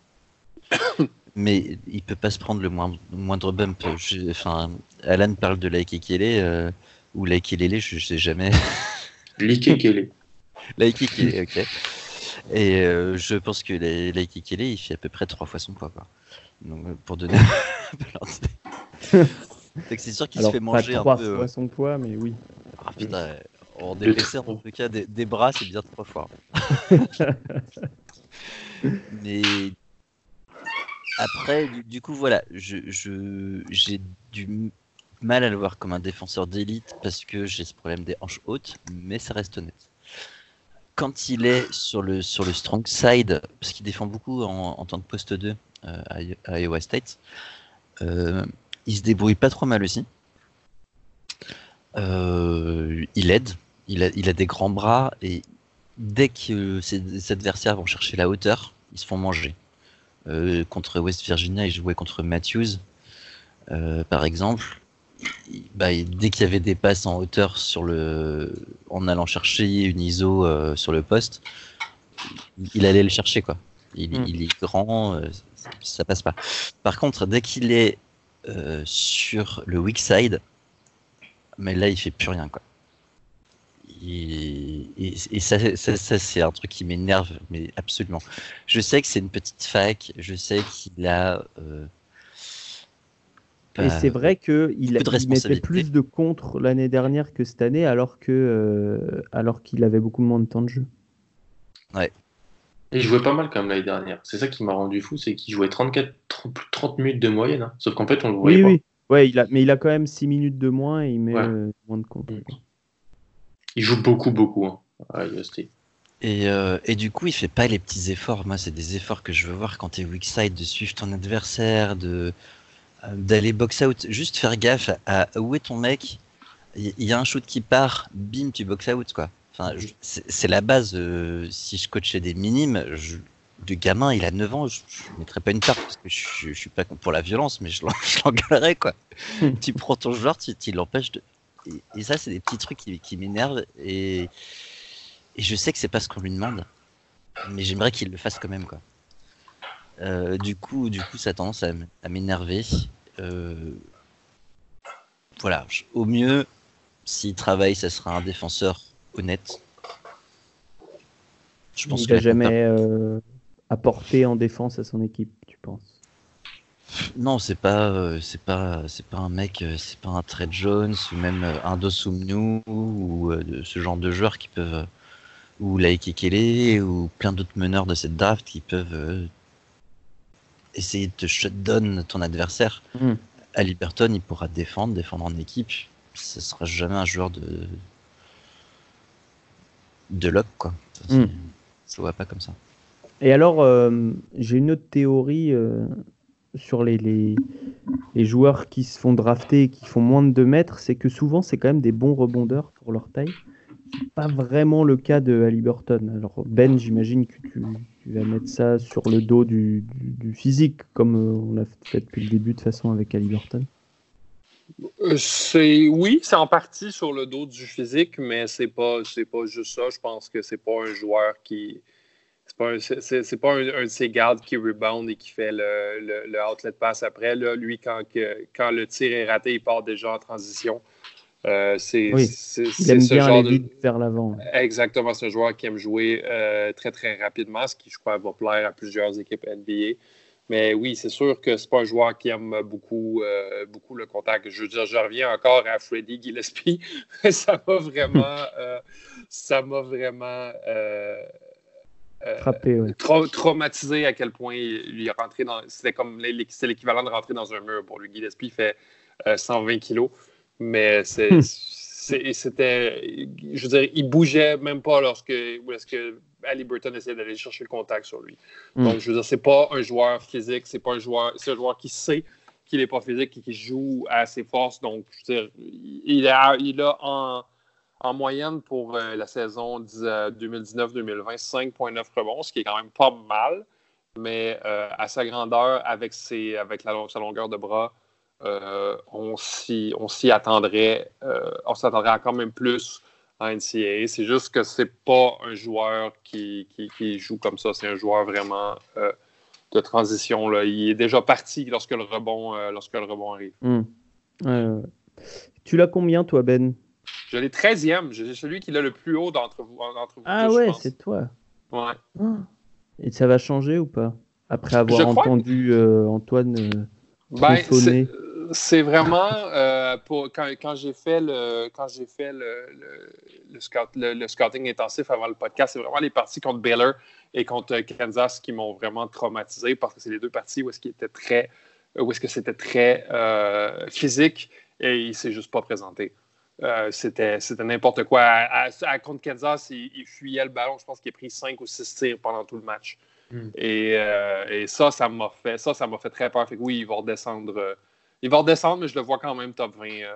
mais il peut pas se prendre le moindre, moindre bump. enfin, Alan parle de Laikekele ou Laikelele, je, je sais jamais. Laikekele. Laikekele, ok. Et je pense que Laikekele, il fait à peu près trois fois son poids, quoi. Donc, euh, pour donner c'est sûr qu'il se fait manger un peu. Fois son poids, mais oui. Ah, putain, en épaisseur, en tout cas, des, bras, c'est bien trois fois. Mais après, du, coup, voilà, je, j'ai du mal à le voir comme un défenseur d'élite parce que j'ai ce problème des hanches hautes, mais ça reste honnête. Quand il est sur le, sur le strong side, parce qu'il défend beaucoup en, en tant que poste 2, euh, à, Iowa State. Euh, il se débrouille pas trop mal aussi. Euh, il aide, il a, il a, des grands bras et dès que ses, adversaires vont chercher la hauteur, ils se font manger. contre West Virginia, il jouait contre Matthews, par exemple. Bah, dès qu'il y avait des passes en hauteur sur le, en allant chercher une ISO sur le poste, il allait le chercher quoi. Il, il est grand, ça passe pas. Par contre, dès qu'il est euh, sur le weak side, mais là il fait plus rien quoi. Et, ça, c'est un truc qui m'énerve, mais absolument. Je sais que c'est une petite fac, je sais qu'il a. Euh, Et c'est vrai qu'il il mettait plus de contre l'année dernière que cette année, alors que euh, alors qu'il avait beaucoup moins de temps de jeu. Ouais. Et il jouait pas mal quand même l'année dernière. C'est ça qui m'a rendu fou, c'est qu'il jouait 34, 30, 30 minutes de moyenne. Hein. Sauf qu'en fait, on le voyait oui, pas. Oui, ouais, il a, mais il a quand même 6 minutes de moins et il met euh, moins de contre. Mm. Il joue beaucoup, beaucoup hein, à et, euh, et, du coup, il fait pas les petits efforts. Moi, c'est des efforts que je veux voir quand tu es weak side, de suivre ton adversaire, de euh, d'aller box out. Juste faire gaffe à, où est ton mec. Il y, a un shoot qui part, bim, tu box out quoi. Enfin, c'est la base. Euh, si je coachais des minimes, je, le gamin, il a 9 ans, je, ne mettrais pas une carte parce que je, je, suis pas pour la violence, mais je l'engueulerais quoi. tu prends ton joueur, tu, tu l'empêches de. Et, ça, c'est des petits trucs qui, qui m'énervent et et je sais que c'est pas ce qu'on lui demande, mais j'aimerais qu'il le fasse quand même, quoi. Euh, du coup, du coup, ça a tendance à, m'énerver. Euh, voilà, au mieux, s'il travaille, ça sera un défenseur honnête. Je pense il n'a jamais euh, apporté en défense à son équipe, tu penses? Non, c'est pas, c'est pas, c'est pas un mec, c'est pas un Trey Jones ou même un Dosumnu ou ce genre de joueurs qui peuvent ou Kele ou plein d'autres meneurs de cette draft qui peuvent euh, essayer de te shutdown ton adversaire. Hmm. À Liberton, il pourra défendre, défendre en équipe. Ce sera jamais un joueur de de lock quoi. Ça, ne voit pas comme ça. Et alors, euh, j'ai une autre théorie euh, sur les, les, les, joueurs qui se font drafter et qui font moins de 2 mètres, c'est que souvent c'est quand même des bons rebondeurs pour leur taille pas vraiment le cas de Halliburton. Alors Ben, j'imagine que tu, vas mettre ça sur le dos du, physique, comme euh, on l'a fait depuis le début de façon avec Halliburton. Euh, c'est oui, c'est en partie sur le dos du physique, mais c'est pas c'est pas juste ça. Je pense que c'est pas un joueur qui c'est pas, un, pas un, de ces gardes qui rebound et qui fait le, le, outlet pass après. Là, lui, quand, quand le tir est raté, il part déjà en transition. Euh, c'est oui. bien aller vite vers l'avant. Exactement, un joueur qui aime jouer euh, très très rapidement, ce qui je crois va plaire à plusieurs équipes NBA. Mais oui, c'est sûr que c'est pas un joueur qui aime beaucoup, euh, beaucoup le contact. Je veux dire, je reviens encore à Freddy Gillespie. ça m'a vraiment, ça m'a vraiment frappé, traumatisé à quel point il, est rentré dans. C'était comme l'équivalent de rentrer dans un mur pour lui. Gillespie fait 120 kilos. Mais hmm. c'était. Je veux dire, il bougeait même pas lorsque Ali Burton essayait d'aller chercher le contact sur lui. Hmm. Donc, je veux dire, c'est pas un joueur physique, c'est pas un joueur. C'est un joueur qui sait qu'il n'est pas physique et qui joue à ses forces. Donc, je veux dire, il a, il a en, en moyenne pour euh, la saison 2019-2020 5,9 rebonds, ce qui est quand même pas mal. Mais euh, à sa grandeur, avec, ses, avec la, sa longueur de bras, euh, on s'y attendrait, euh, on s'attendrait encore même plus en NCAA. C'est juste que c'est pas un joueur qui, joue comme ça. C'est un joueur vraiment euh, de transition. Là. Il est déjà parti lorsque le rebond, lorsque le rebond arrive. Hmm. tu l'as combien, toi, Ben? Je l'ai 13e. J'ai celui qui l'a le plus haut d'entre vous, Ah ouais, c'est toi. Ouais. Ah. Et ça va changer ou pas? Après avoir entendu Antoine ben, c'est vraiment euh, pour, quand, quand j'ai fait le quand j'ai fait le, le, scout, le, scouting intensif avant le podcast, c'est vraiment les parties contre Baylor et contre Kansas qui m'ont vraiment traumatisé parce que c'est les deux parties où est-ce était très où est-ce que c'était très euh, physique et il s'est juste pas présenté. Euh, c'était, c'était n'importe quoi. À, contre Kansas, il, fuyait le ballon. Je pense qu'il a pris 5 ou 6 tirs pendant tout le match. Hmm. Et, et, ça, ça m'a fait ça, ça m'a fait très peur. Fait que oui, il va redescendre il va redescendre, mais je le vois quand même top 20 euh,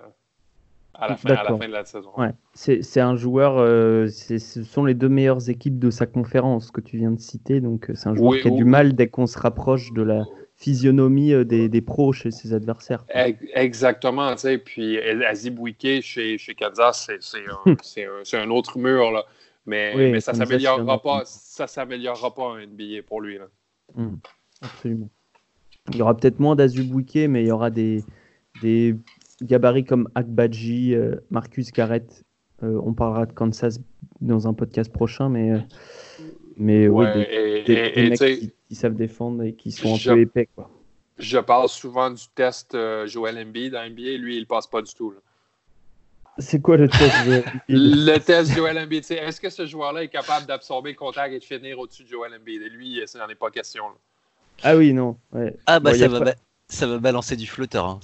à, la fin, de la saison. Ouais. C'est un joueur, euh, ce sont les deux meilleures équipes de sa conférence que tu viens de citer. Donc, euh, c'est un joueur qui a du mal dès qu'on se rapproche de la physionomie des, pros chez ses adversaires. Exactement. Puis Azib Wike chez, chez Kansas, c'est un, autre mur. Là. Mais, mais ça ne s'améliorera pas, ça s'améliorera pas en NBA pour lui. Là. Hmm. absolument. Il y aura peut-être moins d'Azubwike, mais il y aura des, des gabarits comme Akbadji, euh, Marcus Garrett. Euh, on parlera de Kansas dans un podcast prochain, mais, euh, mais oui, des, mecs qui, savent défendre et qui sont un peu épais. Quoi. Je parle souvent du test Joel Embiid dans NBA. Lui, il passe pas du tout. C'est quoi le test Joel Le test Joel Embiid. Est-ce que ce joueur-là est capable d'absorber le contact et de finir au-dessus de Joel Embiid? Et lui, ça n'en est pas question. Ah oui, non. Ah bah ça, va, ça va balancer du flotteur. Hein.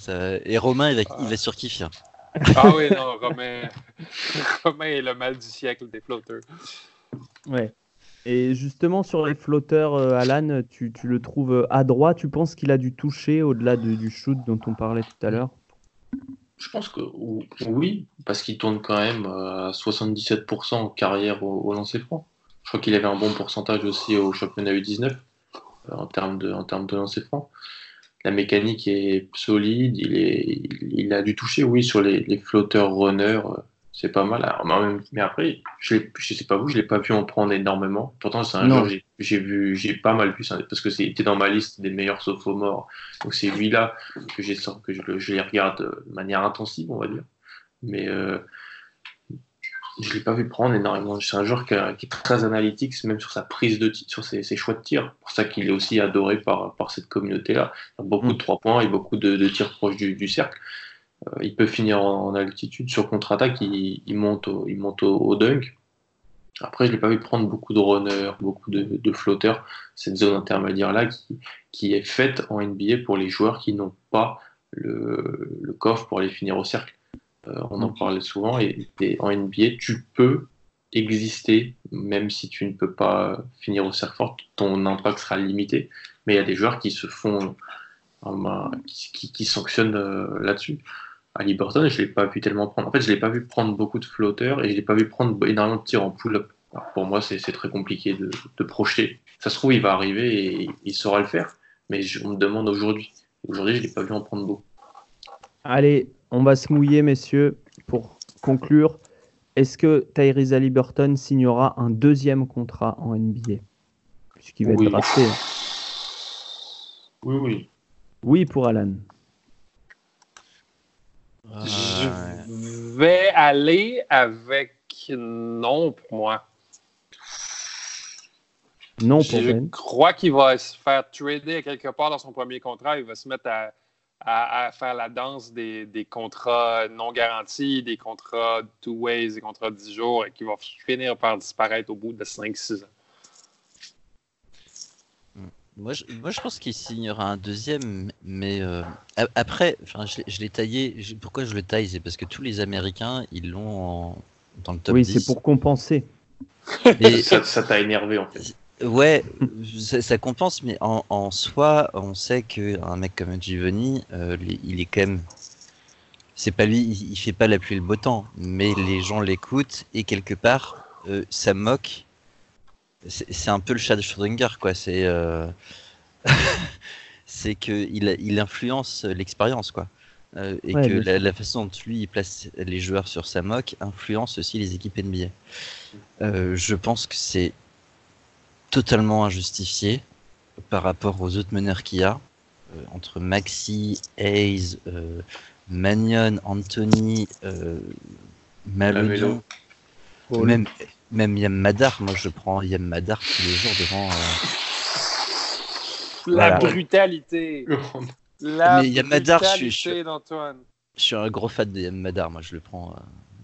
Et Romain, il va, il va surkiffer. Hein. Ah oui, non, Romain... Romain est le mal du siècle des flotteurs. Ouais. Et justement, sur les flotteurs, euh, Alan, tu, tu, le trouves adroit Tu penses qu'il a dû toucher au-delà du shoot dont on parlait tout à l'heure? Je pense que oui, parce qu'il tourne quand même à 77% en carrière au, au lancer franc. Je crois qu'il avait un bon pourcentage aussi au championnat U19 euh, en termes de, en termes de lancer franc la mécanique est solide, il, est, il, a dû toucher, oui, sur les, les flotteurs runners, c'est pas mal. mais après, je, je sais pas vous, je l'ai pas vu en prendre énormément. Pourtant, c'est un joueur j'ai vu, j'ai pas mal vu, parce que c'était dans ma liste des meilleurs sophomores. Donc c'est lui-là que j'ai que je, je, les regarde de manière intensive, on va dire. Mais euh, je ne l'ai pas vu prendre énormément. C'est un joueur qui, est très analytique, même sur sa prise de sur ses, choix de tir. C'est pour ça qu'il est aussi adoré par, par cette communauté-là. Beaucoup de mm. trois points et beaucoup de, tirs proches du, cercle. Euh, il peut finir en, altitude sur contre-attaque, il, monte, au, il monte au, dunk. Après, je ne l'ai pas vu prendre beaucoup de runners, beaucoup de, flotteurs. Cette zone intermédiaire-là qui, qui, est faite en NBA pour les joueurs qui n'ont pas le, le coffre pour aller finir au cercle. Euh, on en parlait souvent. Et, en NBA, tu peux exister, même si tu ne peux pas finir au cercle fort, ton impact sera limité. Mais il y a des joueurs qui se font, euh, qui, sanctionnent euh, là-dessus. À Liberton, je ne l'ai pas vu tellement prendre. En fait, je ne l'ai pas vu prendre beaucoup de flotteurs et je ne l'ai pas vu prendre énormément de tirs en pull-up. Pour moi, c'est très compliqué de, de, projeter. Ça se trouve, il va arriver et il saura le faire. Mais on me demande aujourd'hui. Aujourd'hui, je ne l'ai pas vu en prendre beaucoup. Allez, on va se mouiller, messieurs, pour conclure. Est-ce que Tyrese Halliburton signera un deuxième contrat en NBA Puisqu'il va être drafté. Oui, oui. Oui pour Alan. Je vais aller avec non pour moi. Non pour Je crois qu'il va se faire trader quelque part dans son premier contrat. Il va se mettre à à, faire la danse des, contrats non garantis, des contrats two ways, des contrats de 10 jours et qui vont finir par disparaître au bout de 5-6 ans. Moi je, moi, je pense qu'il signera un deuxième, mais euh, après, je, je l'ai taillé. pourquoi je le taille? C'est parce que tous les Américains, ils l'ont dans le top oui, c'est pour compenser. Et, ça t'a énervé en fait. Ouais, ça, compense, mais en, soi, on sait qu'un mec comme Giovanni, euh, il est quand même. C'est pas lui, il, fait pas la pluie et le beau temps, mais les gens l'écoutent et quelque part, euh, ça moque. C'est un peu le chat de Schrödinger, quoi. C'est euh... c'est qu'il il influence l'expérience, quoi. Euh, et que la, façon dont lui il place les joueurs sur sa moque influence aussi les équipes NBA. je pense que c'est totalement injustifié par rapport aux autres meneurs qu'il y a. Euh, entre Maxi, Hayes, euh, Magnon, Anthony, euh, même, même Yam Madar. Moi, je prends Yam Madar tous les jours devant. La brutalité. La Mais Yam Madar, je, suis, je suis un gros fan de Yam Madar. Moi, je le prends.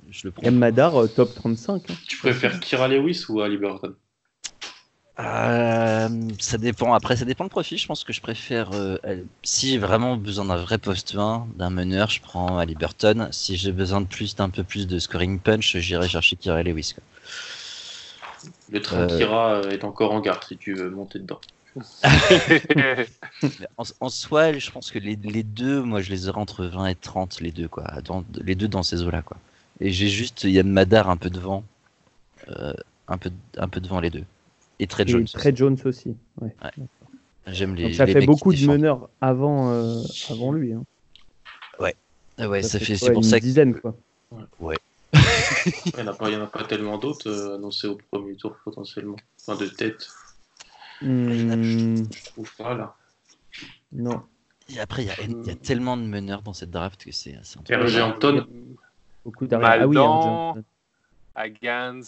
je le prends. Yam Madar, top 35. Hein. Tu préfères Kira Lewis ou Ali Burton? Euh, ça dépend. Après, ça dépend de profil. Je pense que je préfère. Euh, si j'ai vraiment besoin d'un vrai poste 20, d'un meneur, je prends Ali Burton. Si j'ai besoin de plus, d'un peu plus de scoring punch, j'irai chercher Kira Lewis. Le train euh... Kira est encore en garde si tu veux monter dedans. en, soi, je pense que les, les, deux, moi, je les aurais entre 20 et 30, les deux, quoi. Dans, les deux dans ces eaux-là, quoi. Et j'ai juste Yann Madar un peu devant. Euh, un, peu, un peu devant les deux. Et Trey Jones. Trey Jones aussi. Ouais. J'aime les. ça fait beaucoup de meneurs avant, euh, avant lui. Hein. Ouais. Ouais, ça, fait. C'est pour ça une dizaine, quoi. Ouais. il n'y en, en, a pas tellement d'autres euh, annoncés au premier tour potentiellement. Enfin, de tête. Hmm. Je trouve pas là. Non. Et après, il y, a, il y, a tellement de meneurs dans cette draft que c'est. Hergé Anton. Beaucoup d'arrière. Ah oui, Agans.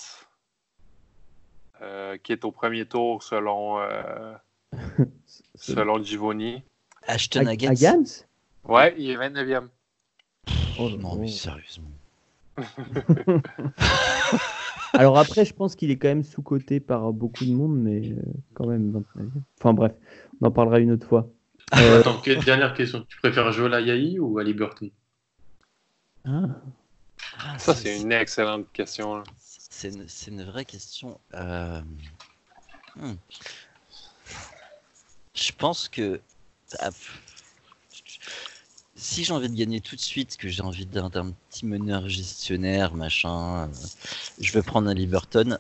Euh, qui est au premier tour selon, euh, selon Givoni. Ashton Agans Ouais, il est 29e. Oh non, mais sérieusement. Alors après, je pense qu'il est quand même sous-coté par beaucoup de monde, mais euh, quand même 29e. Enfin bref, on en parlera une autre fois. Euh... Attends, dernière question? Tu préfères Joel Ayayi ou Ali Burton ah. ah. Ça, c'est une excellente question. C'est une, vraie question. Euh... Hmm. Je pense que ah, si j'ai envie de gagner tout de suite, que j'ai envie d'un petit meneur gestionnaire, machin, euh, je vais prendre un Liberton.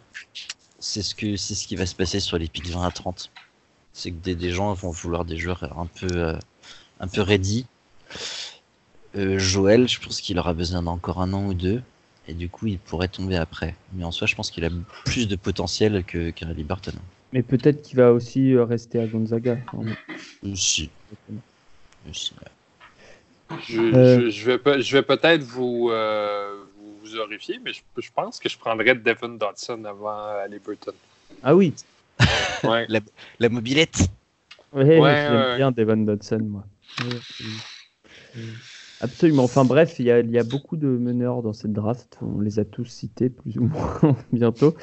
C'est ce que c'est ce qui va se passer sur les pics 20 à 30. C'est que des, gens vont vouloir des joueurs un peu euh, un peu ready. Joël, je pense qu'il aura besoin d'encore un an ou deux. Et du coup, il pourrait tomber après. Mais en soi, je pense qu'il a plus de potentiel qu'un qu Liberton. Mais peut-être qu'il va aussi euh, rester à Gonzaga. Si. Je, je, vais, je vais peut-être vous, euh, vous horrifier, mais je, je, pense que je prendrais Devin Dodson avant Liberton. Ah oui. Ouais. la, la, mobilette. Oui, ouais, j'aime bien Devin Dodson, moi. Absolument. Enfin bref, il y, a, il y, a, beaucoup de meneurs dans cette draft. On les a tous cités plus ou moins bientôt.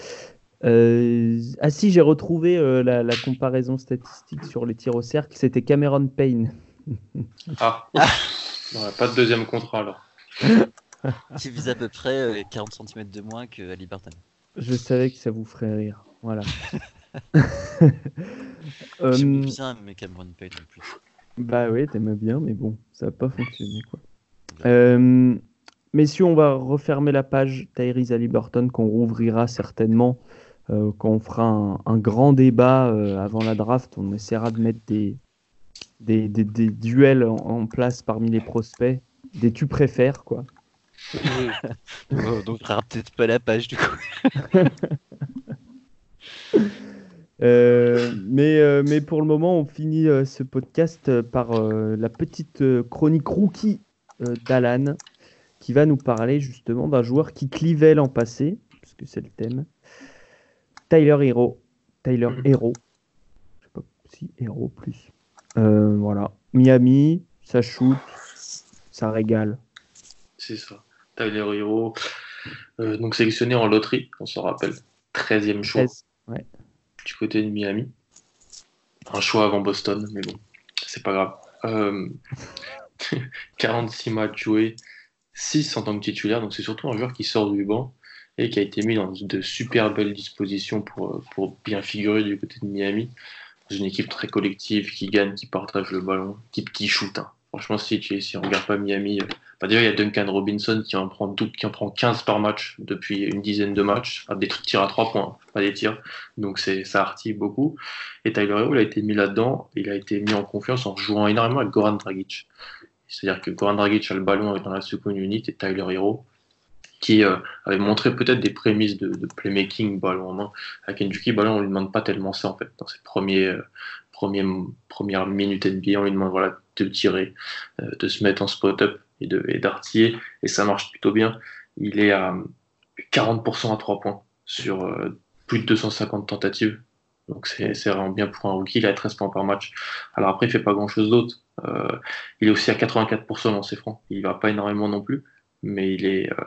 Euh, ah si, j'ai retrouvé euh, la, la, comparaison statistique sur les tirs au cercle. C'était Cameron Payne. ah. pas de deuxième contrat alors. Qui vise à peu près 40 euh, cm de moins que Ali Burton. Je savais que ça vous ferait rire. Voilà. J'aime bien mais Cameron Payne en plus. Bah oui, t'aimes bien, mais bon, ça n'a pas fonctionné quoi. Euh, messieurs, on va refermer la page Tyrese Halliburton qu'on rouvrira certainement euh, quand on fera un, un grand débat euh, avant la draft. On essaiera de mettre des, des, des, des duels en, en, place parmi les prospects, des tu préfères quoi. oh, donc, peut-être pas la page du coup. Euh, mais, euh, mais pour le moment, on finit euh, ce podcast par la petite chronique rookie d'Alan, qui va nous parler justement d'un joueur qui clivait l'an passé, puisque c'est le thème. Tyler Hero. Tyler mm-hmm. Hero. Je sais pas si Hero plus. voilà. Miami, ça shoot, ça régale. C'est ça. Tyler Hero. donc sélectionné en loterie, on se rappelle. 13e choix. 13, ouais du côté de Miami. Un choix avant Boston, mais bon, c'est pas grave. Euh, 46 matchs joués, 6 en tant que titulaire, donc c'est surtout un joueur qui sort du banc et qui a été mis dans de super belles dispositions pour, pour bien figurer du côté de Miami. Dans une équipe très collective qui gagne, qui partage le ballon, type qui shoot. Hein. Franchement, si, si on regarde pas Miami, euh, bah déjà, il y a Duncan Robinson qui en, prend tout, qui en prend 15 par match depuis une dizaine de matchs, à des tirs à 3 points, pas des tirs. Donc c'est, ça artille beaucoup. Et Tyler Hero, il a été mis là-dedans, il a été mis en confiance en jouant énormément avec Goran Dragic. C'est-à-dire que Goran Dragic a le ballon dans la seconde unité et Tyler Hero, qui euh, avait montré peut-être des prémices de, playmaking ballon en main. À Kentucky, ballon, on lui demande pas tellement ça en fait. Dans ses premiers, euh, premiers, premières minutes NBA, on lui demande voilà, de tirer, euh, de se mettre en spot-up et d'artiller, et, ça marche plutôt bien. Il est à 40% à 3 points sur plus de 250 tentatives. Donc c'est vraiment bien pour un rookie, il a 13 points par match. Alors après, il fait pas grand chose d'autre. Euh, il est aussi à 84% dans ses francs. Il va pas énormément non plus, mais il est, euh,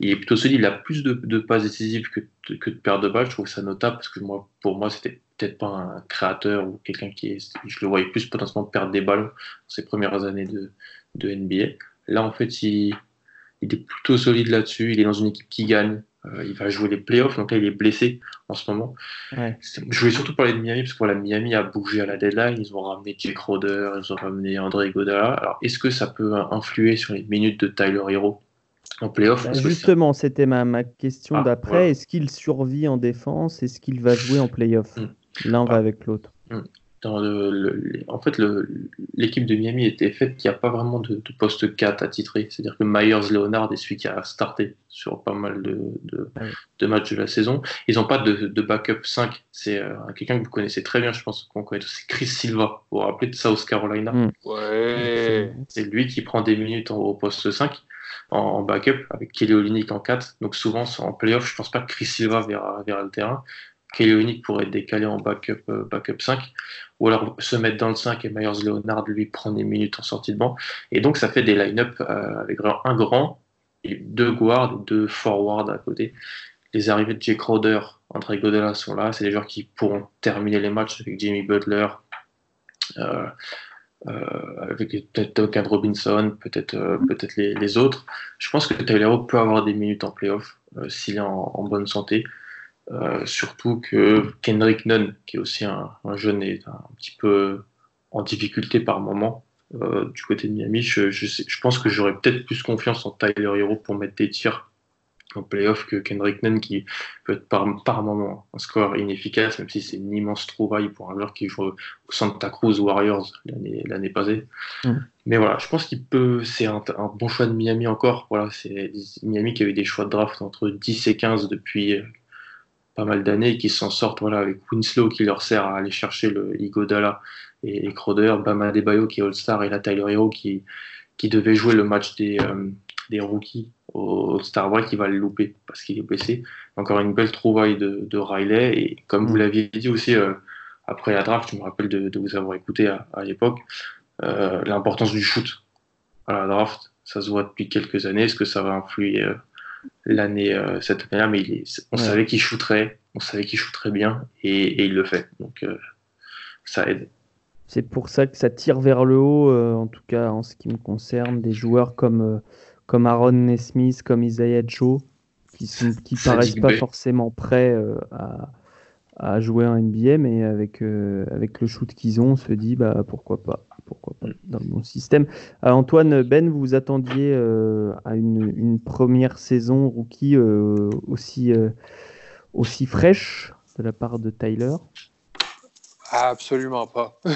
il est plutôt solide. Il a plus de, passes décisives que, que de pertes de balles. Je trouve ça notable parce que moi, pour moi, c'était peut-être pas un créateur ou quelqu'un qui est. Je le voyais plus potentiellement perdre des ballons dans ses premières années de, de NBA. Là, en fait, il est plutôt solide là-dessus. Il est dans une équipe qui gagne. Euh, il va jouer les playoffs. Donc là, il est blessé en ce moment. Ouais. Je voulais surtout parler de Miami parce que voilà, Miami a bougé à la deadline. Ils ont ramené Jake Roder, ils ont ramené André Godala. Alors, est-ce que ça peut influer sur les minutes de Tyler Hero en playoff? Bah, Justement, c'était ma, ma question ah, d'après. Voilà. Est-ce qu'il survit en défense? Est-ce qu'il va jouer en playoff? Mm. L'un ah. va avec l'autre. Mm dans le, le, en fait, l'équipe de Miami était faite qu'il n'y a pas vraiment de, de poste 4 à titrer. C'est-à-dire que Myers Leonard est celui qui a starté sur pas mal de, de, ouais. de matchs de la saison. Ils n'ont pas de, de, backup 5. C'est euh, quelqu'un que vous connaissez très bien, je pense qu'on connaît tous. C'est Chris Silva, vous vous rappelez de South Carolina? Mm. Ouais. C'est lui qui prend des minutes en, au poste 5 en, en backup avec Kelly Olynyk en 4. Donc souvent, en playoff, je pense pas que Chris Silva verra, verra le terrain. Kelly pourrait être décalé en backup, backup 5, ou alors se mettre dans le 5 et Myers Leonard lui prendre des minutes en sortie de banc. Et donc ça fait des line-up avec un grand et deux guards, deux forwards à côté. Les arrivées de Jay Crowder, André Godela sont là. C'est des joueurs qui pourront terminer les matchs avec Jimmy Butler, euh, euh, avec peut-être Duncan Robinson, peut-être euh, peut-être les, autres. Je pense que Tyler peut avoir des minutes en playoff s'il est en, bonne santé. Surtout que Kendrick Nunn, qui est aussi un, jeune et un petit peu en difficulté par moment, du côté de Miami, je, je pense que j'aurais peut-être plus confiance en Tyler Hero pour mettre des tirs en playoff que Kendrick Nunn qui peut être par, par moment un score inefficace, même si c'est une immense trouvaille pour un joueur qui joue au Santa Cruz Warriors l'année passée. Mm. Mais voilà, je pense qu'il peut, c'est un, bon choix de Miami encore. Voilà, c'est Miami qui a eu des choix de draft entre 10 et 15 depuis euh, pas mal d'années et qui s'en sortent voilà, avec Winslow qui leur sert à aller chercher le Igodala et, et Crowder, Bama Debayo qui est All-Star et la Tyler Hero qui, qui devait jouer le match des, euh, des rookies au Star Break, il va le louper parce qu'il est blessé. Encore une belle trouvaille de, de Riley. Et comme vous mm. l'aviez dit aussi euh, après la draft, je me rappelle de, vous avoir écouté à, l'époque, euh, l'importance du shoot à la draft. Ça se voit depuis quelques années. Est-ce que ça va influer euh, l'année, cette année-là Mais on savait qu'il shooterait, on savait qu'il shooterait bien et, et, il le fait. Donc ça aide. C'est pour ça que ça tire vers le haut, en tout cas en ce qui me concerne, des joueurs comme comme Aaron Nesmith, comme Isaiah Joe, qui ne qui paraissent pas forcément prêts euh, à, à, jouer en NBA, mais avec, euh, avec le shoot qu'ils ont, on se dit bah, pourquoi pas pourquoi pas dans le bon système. Euh, Antoine, Ben, vous vous attendiez à une, une, première saison rookie aussi, aussi fraîche de la part de Tyler? Absolument pas.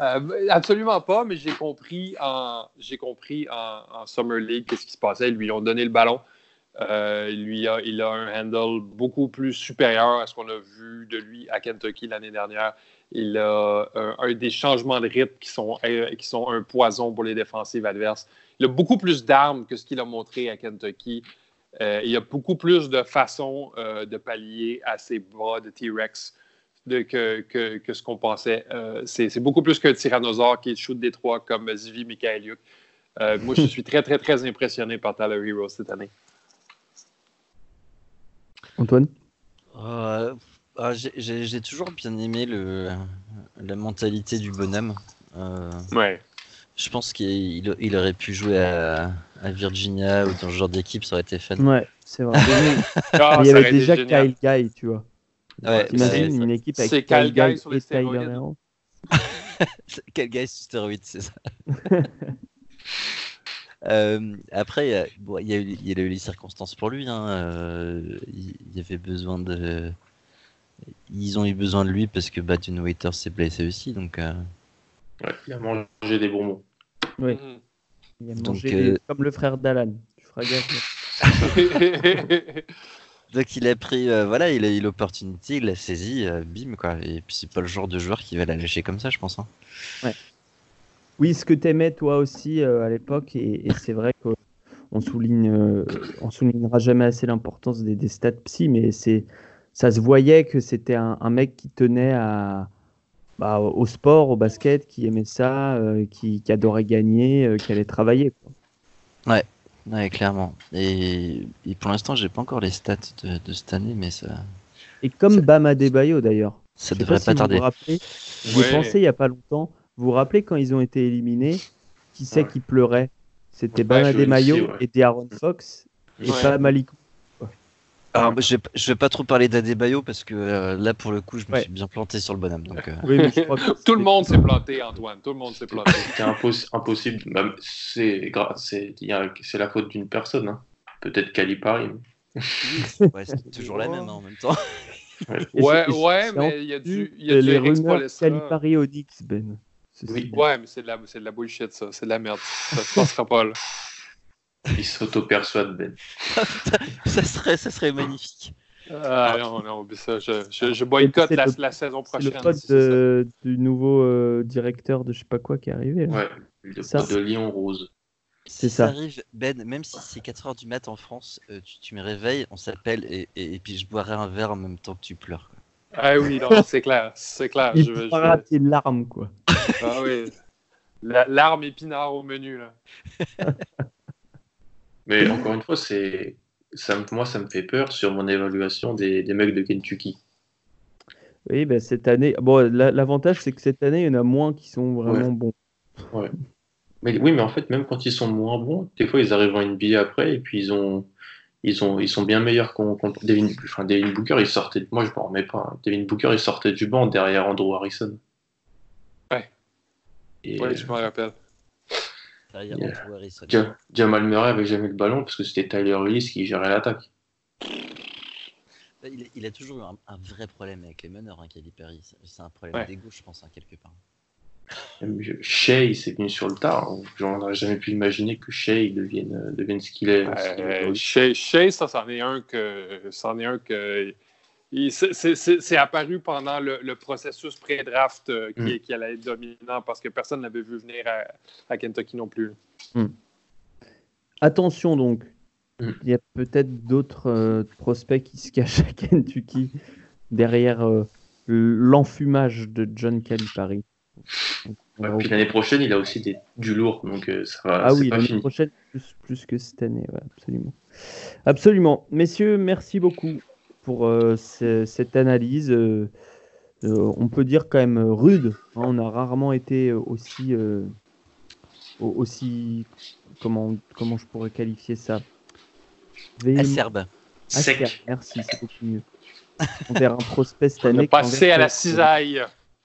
Euh, absolument pas, mais j'ai compris en j'ai compris en, Summer League qu'est-ce qui se passait. Ils lui ont donné le ballon. Euh, lui a, il a un handle beaucoup plus supérieur à ce qu'on a vu de lui à Kentucky l'année dernière. Il a un, des changements de rythme qui sont, euh, qui sont un poison pour les défensives adverses. Il a beaucoup plus d'armes que ce qu'il a montré à Kentucky. il a beaucoup plus de façons de pallier à ses bras de T-Rex que, que, ce qu'on pensait. Euh, c'est beaucoup plus qu'un tyrannosaure qui shoot des trois comme Zivi Mikhailiuk. Euh, moi, je suis très, très, très impressionné par Tyler Hero cette année. Antoine euh, ah, J'ai toujours bien aimé le, la mentalité du bonhomme. ouais. Je pense qu'il il aurait pu jouer à, Virginia ou dans ce genre d'équipe, ça aurait été fun. Ouais, c'est vrai. Ah, il y avait déjà Kyle Guy, tu vois. Ouais, T'imagines une équipe avec C'est Cal Guy sur les stéroïdes. Quel gars sur stéroïdes, c'est ça. euh, après, il y, a eu, y a eu les circonstances pour lui. Hein. Euh, il y avait besoin de. Ils ont eu besoin de lui parce que Baton Waiter s'est blessé aussi. Donc, euh... ouais, il a mangé des bonbons. Oui. Mm. Il a mangé donc, des... euh... comme le frère d'Alan. Tu feras gaffe. Donc il a pris, euh, voilà, il a eu l'opportunité, il l'a saisi, euh, bim quoi. Et puis c'est pas le genre de joueur qui va la lâcher comme ça, je pense. Hein. Ouais. Oui, ce que t'aimais toi aussi euh, à l'époque, et, c'est vrai qu'on souligne, on soulignera jamais assez l'importance des, stats psy, mais c'est, ça se voyait que c'était un, mec qui tenait à, bah, au sport, au basket, qui aimait ça, qui, qui, adorait gagner, qui allait travailler. Quoi. Ouais, Ouais, clairement. Et, pour l'instant, j'ai pas encore les stats de, cette année, mais ça. Et comme Bama Debayo d'ailleurs. Ça devrait pas, tarder. Vous J'ai pensé il y a pas longtemps. Vous vous rappelez quand ils ont été éliminés Qui c'est qui pleurait? C'était Bama Debayo et D'Aaron Fox et pas Malik alors, je, vais, vais pas trop parler d'Adebayo parce que euh, là, pour le coup, je me suis bien planté sur le bonhomme. Donc, euh. Tout le monde s'est planté, Antoine. Tout le monde s'est planté. C'est impossible. C'est la faute d'une personne. Hein. Peut-être Calipari. ouais, c'est toujours la même hein, en même temps. ouais, ouais, mais il y a du, y a les rumeurs Calipari Onyx, Ben. Oui. Ouais, mais c'est de, la, de la bullshit, ça. C'est de la merde. Ça se passera pas, là. Il s'auto-persuade, Ben. ça, serait, ça serait magnifique. Ah non, non, ça, je, je, je boycotte la, la, saison prochaine. C'est le pote du nouveau euh, directeur de je sais pas quoi qui est arrivé. Ouais, le pote de Lyon Rose. C'est ça. arrive, Ben, même si c'est 4h du mat en France, euh, tu, me réveilles, on s'appelle et, et, puis je boirai un verre en même temps que tu pleures. Ah oui, c'est clair, c'est clair. Il je, faudra tes larmes, quoi. Ah oui, l'arme épinard au menu, là. Mais encore une fois, c'est ça, moi, ça me fait peur sur mon évaluation des, des mecs de Kentucky. Oui, ben, cette année, bon, l'avantage, c'est que cette année, il y en a moins qui sont vraiment bons. Ouais. Mais, oui, mais en fait, même quand ils sont moins bons, des fois, ils arrivent en NBA après et puis ils ont. Ils, ont, ils sont bien meilleurs qu'on Devin, enfin, Devin Booker, il sortait. Moi, je m'en remets pas. Hein. Devin Booker, il sortait du banc derrière Andrew Harrison. Ouais. Et, ouais, je me rappelle. Harrison. Jamal Murray avait jamais le ballon parce que c'était Tyler Willis qui gérait l'attaque. Il, a toujours eu un, vrai problème avec les meneurs, hein, Kelly Perry. C'est un problème d'égo, je pense, hein, quelque part. Shea, s'est venu sur le tard. J'aurais jamais pu imaginer que Shea devienne, devienne ce qu'il est. Euh, Shea, ça, c'en est un que. C'en est un que. C'est apparu pendant le, processus pré-draft euh, mm. qui, allait être dominant parce que personne n'avait vu venir à, Kentucky non plus. Mm. Attention donc, mm. il y a peut-être d'autres euh, prospects qui se cachent à Kentucky derrière l'enfumage de John Calipari l'année prochaine, il a aussi des, du lourd, donc euh, ça va. Ah oui, l'année prochaine, plus, que cette année, absolument. Absolument. Messieurs, merci beaucoup pour euh, cette analyse. Euh, on peut dire quand même rude. Hein. on a rarement été aussi. aussi comment, comment je pourrais qualifier ça? Acerbe. Sec. Merci, c'est beaucoup mieux. On verra un prospect cette année. Passer à la cisaille.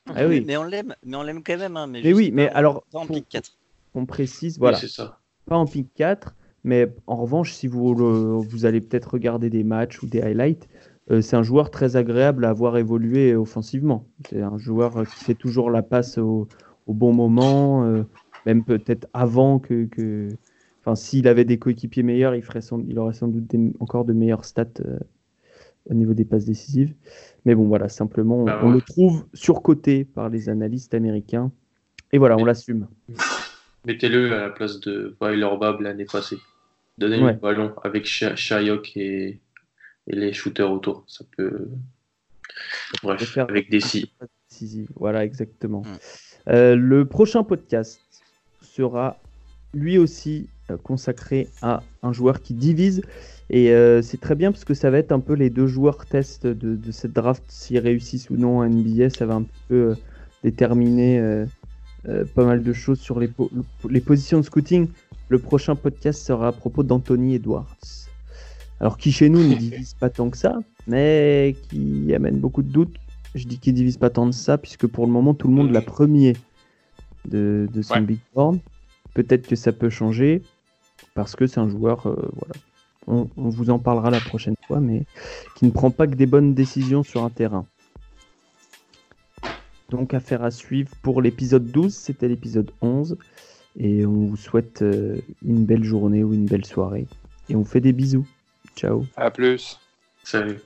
Ah oui. Mais on l'aime, mais on l'aime quand même. Hein, mais, oui, mais alors pas en pick 4. On précise, voilà. ça. Pas en pick 4, mais en revanche, si vous, vous allez peut-être regarder des matchs ou des highlights, euh, c'est un joueur très agréable à voir évoluer offensivement. C'est un joueur qui fait toujours la passe au, bon moment, euh, même peut-être avant que, que... Enfin, s'il avait des coéquipiers meilleurs, il, ferait il aurait sans doute encore de meilleures stats euh, au niveau des passes décisives. Mais bon, voilà, simplement, on, bah le trouve surcoté par les analystes américains. Et voilà, on l'assume. Mettez-le à la place de Weiler l'année passée. Donnez-lui le ballon avec Shayok et, et, les shooters autour. Ça peut. Bref, avec des si. Voilà, exactement. Euh, le prochain podcast sera lui aussi euh, consacré à un joueur qui divise et euh, c'est très bien parce que ça va être un peu les deux joueurs test de, cette draft, s'ils réussissent ou non à NBA. Ça va un peu euh, déterminer pas mal de choses sur les, les positions de scouting. Le prochain podcast sera à propos d'Anthony Edwards. Alors qui chez nous ne divise pas tant que ça, mais qui amène beaucoup de doutes. Je dis qu'il divise pas tant de ça, puisque pour le moment tout le monde l'a premier de, son big board. Peut-être que ça peut changer, parce que c'est un joueur voilà, on, vous en parlera la prochaine fois, mais qui ne prend pas que des bonnes décisions sur un terrain. Donc affaire à suivre pour l'épisode 12, c'était l'épisode 11, et on vous souhaite euh, une belle journée ou une belle soirée, et on vous fait des bisous. Ciao. À plus. Salut.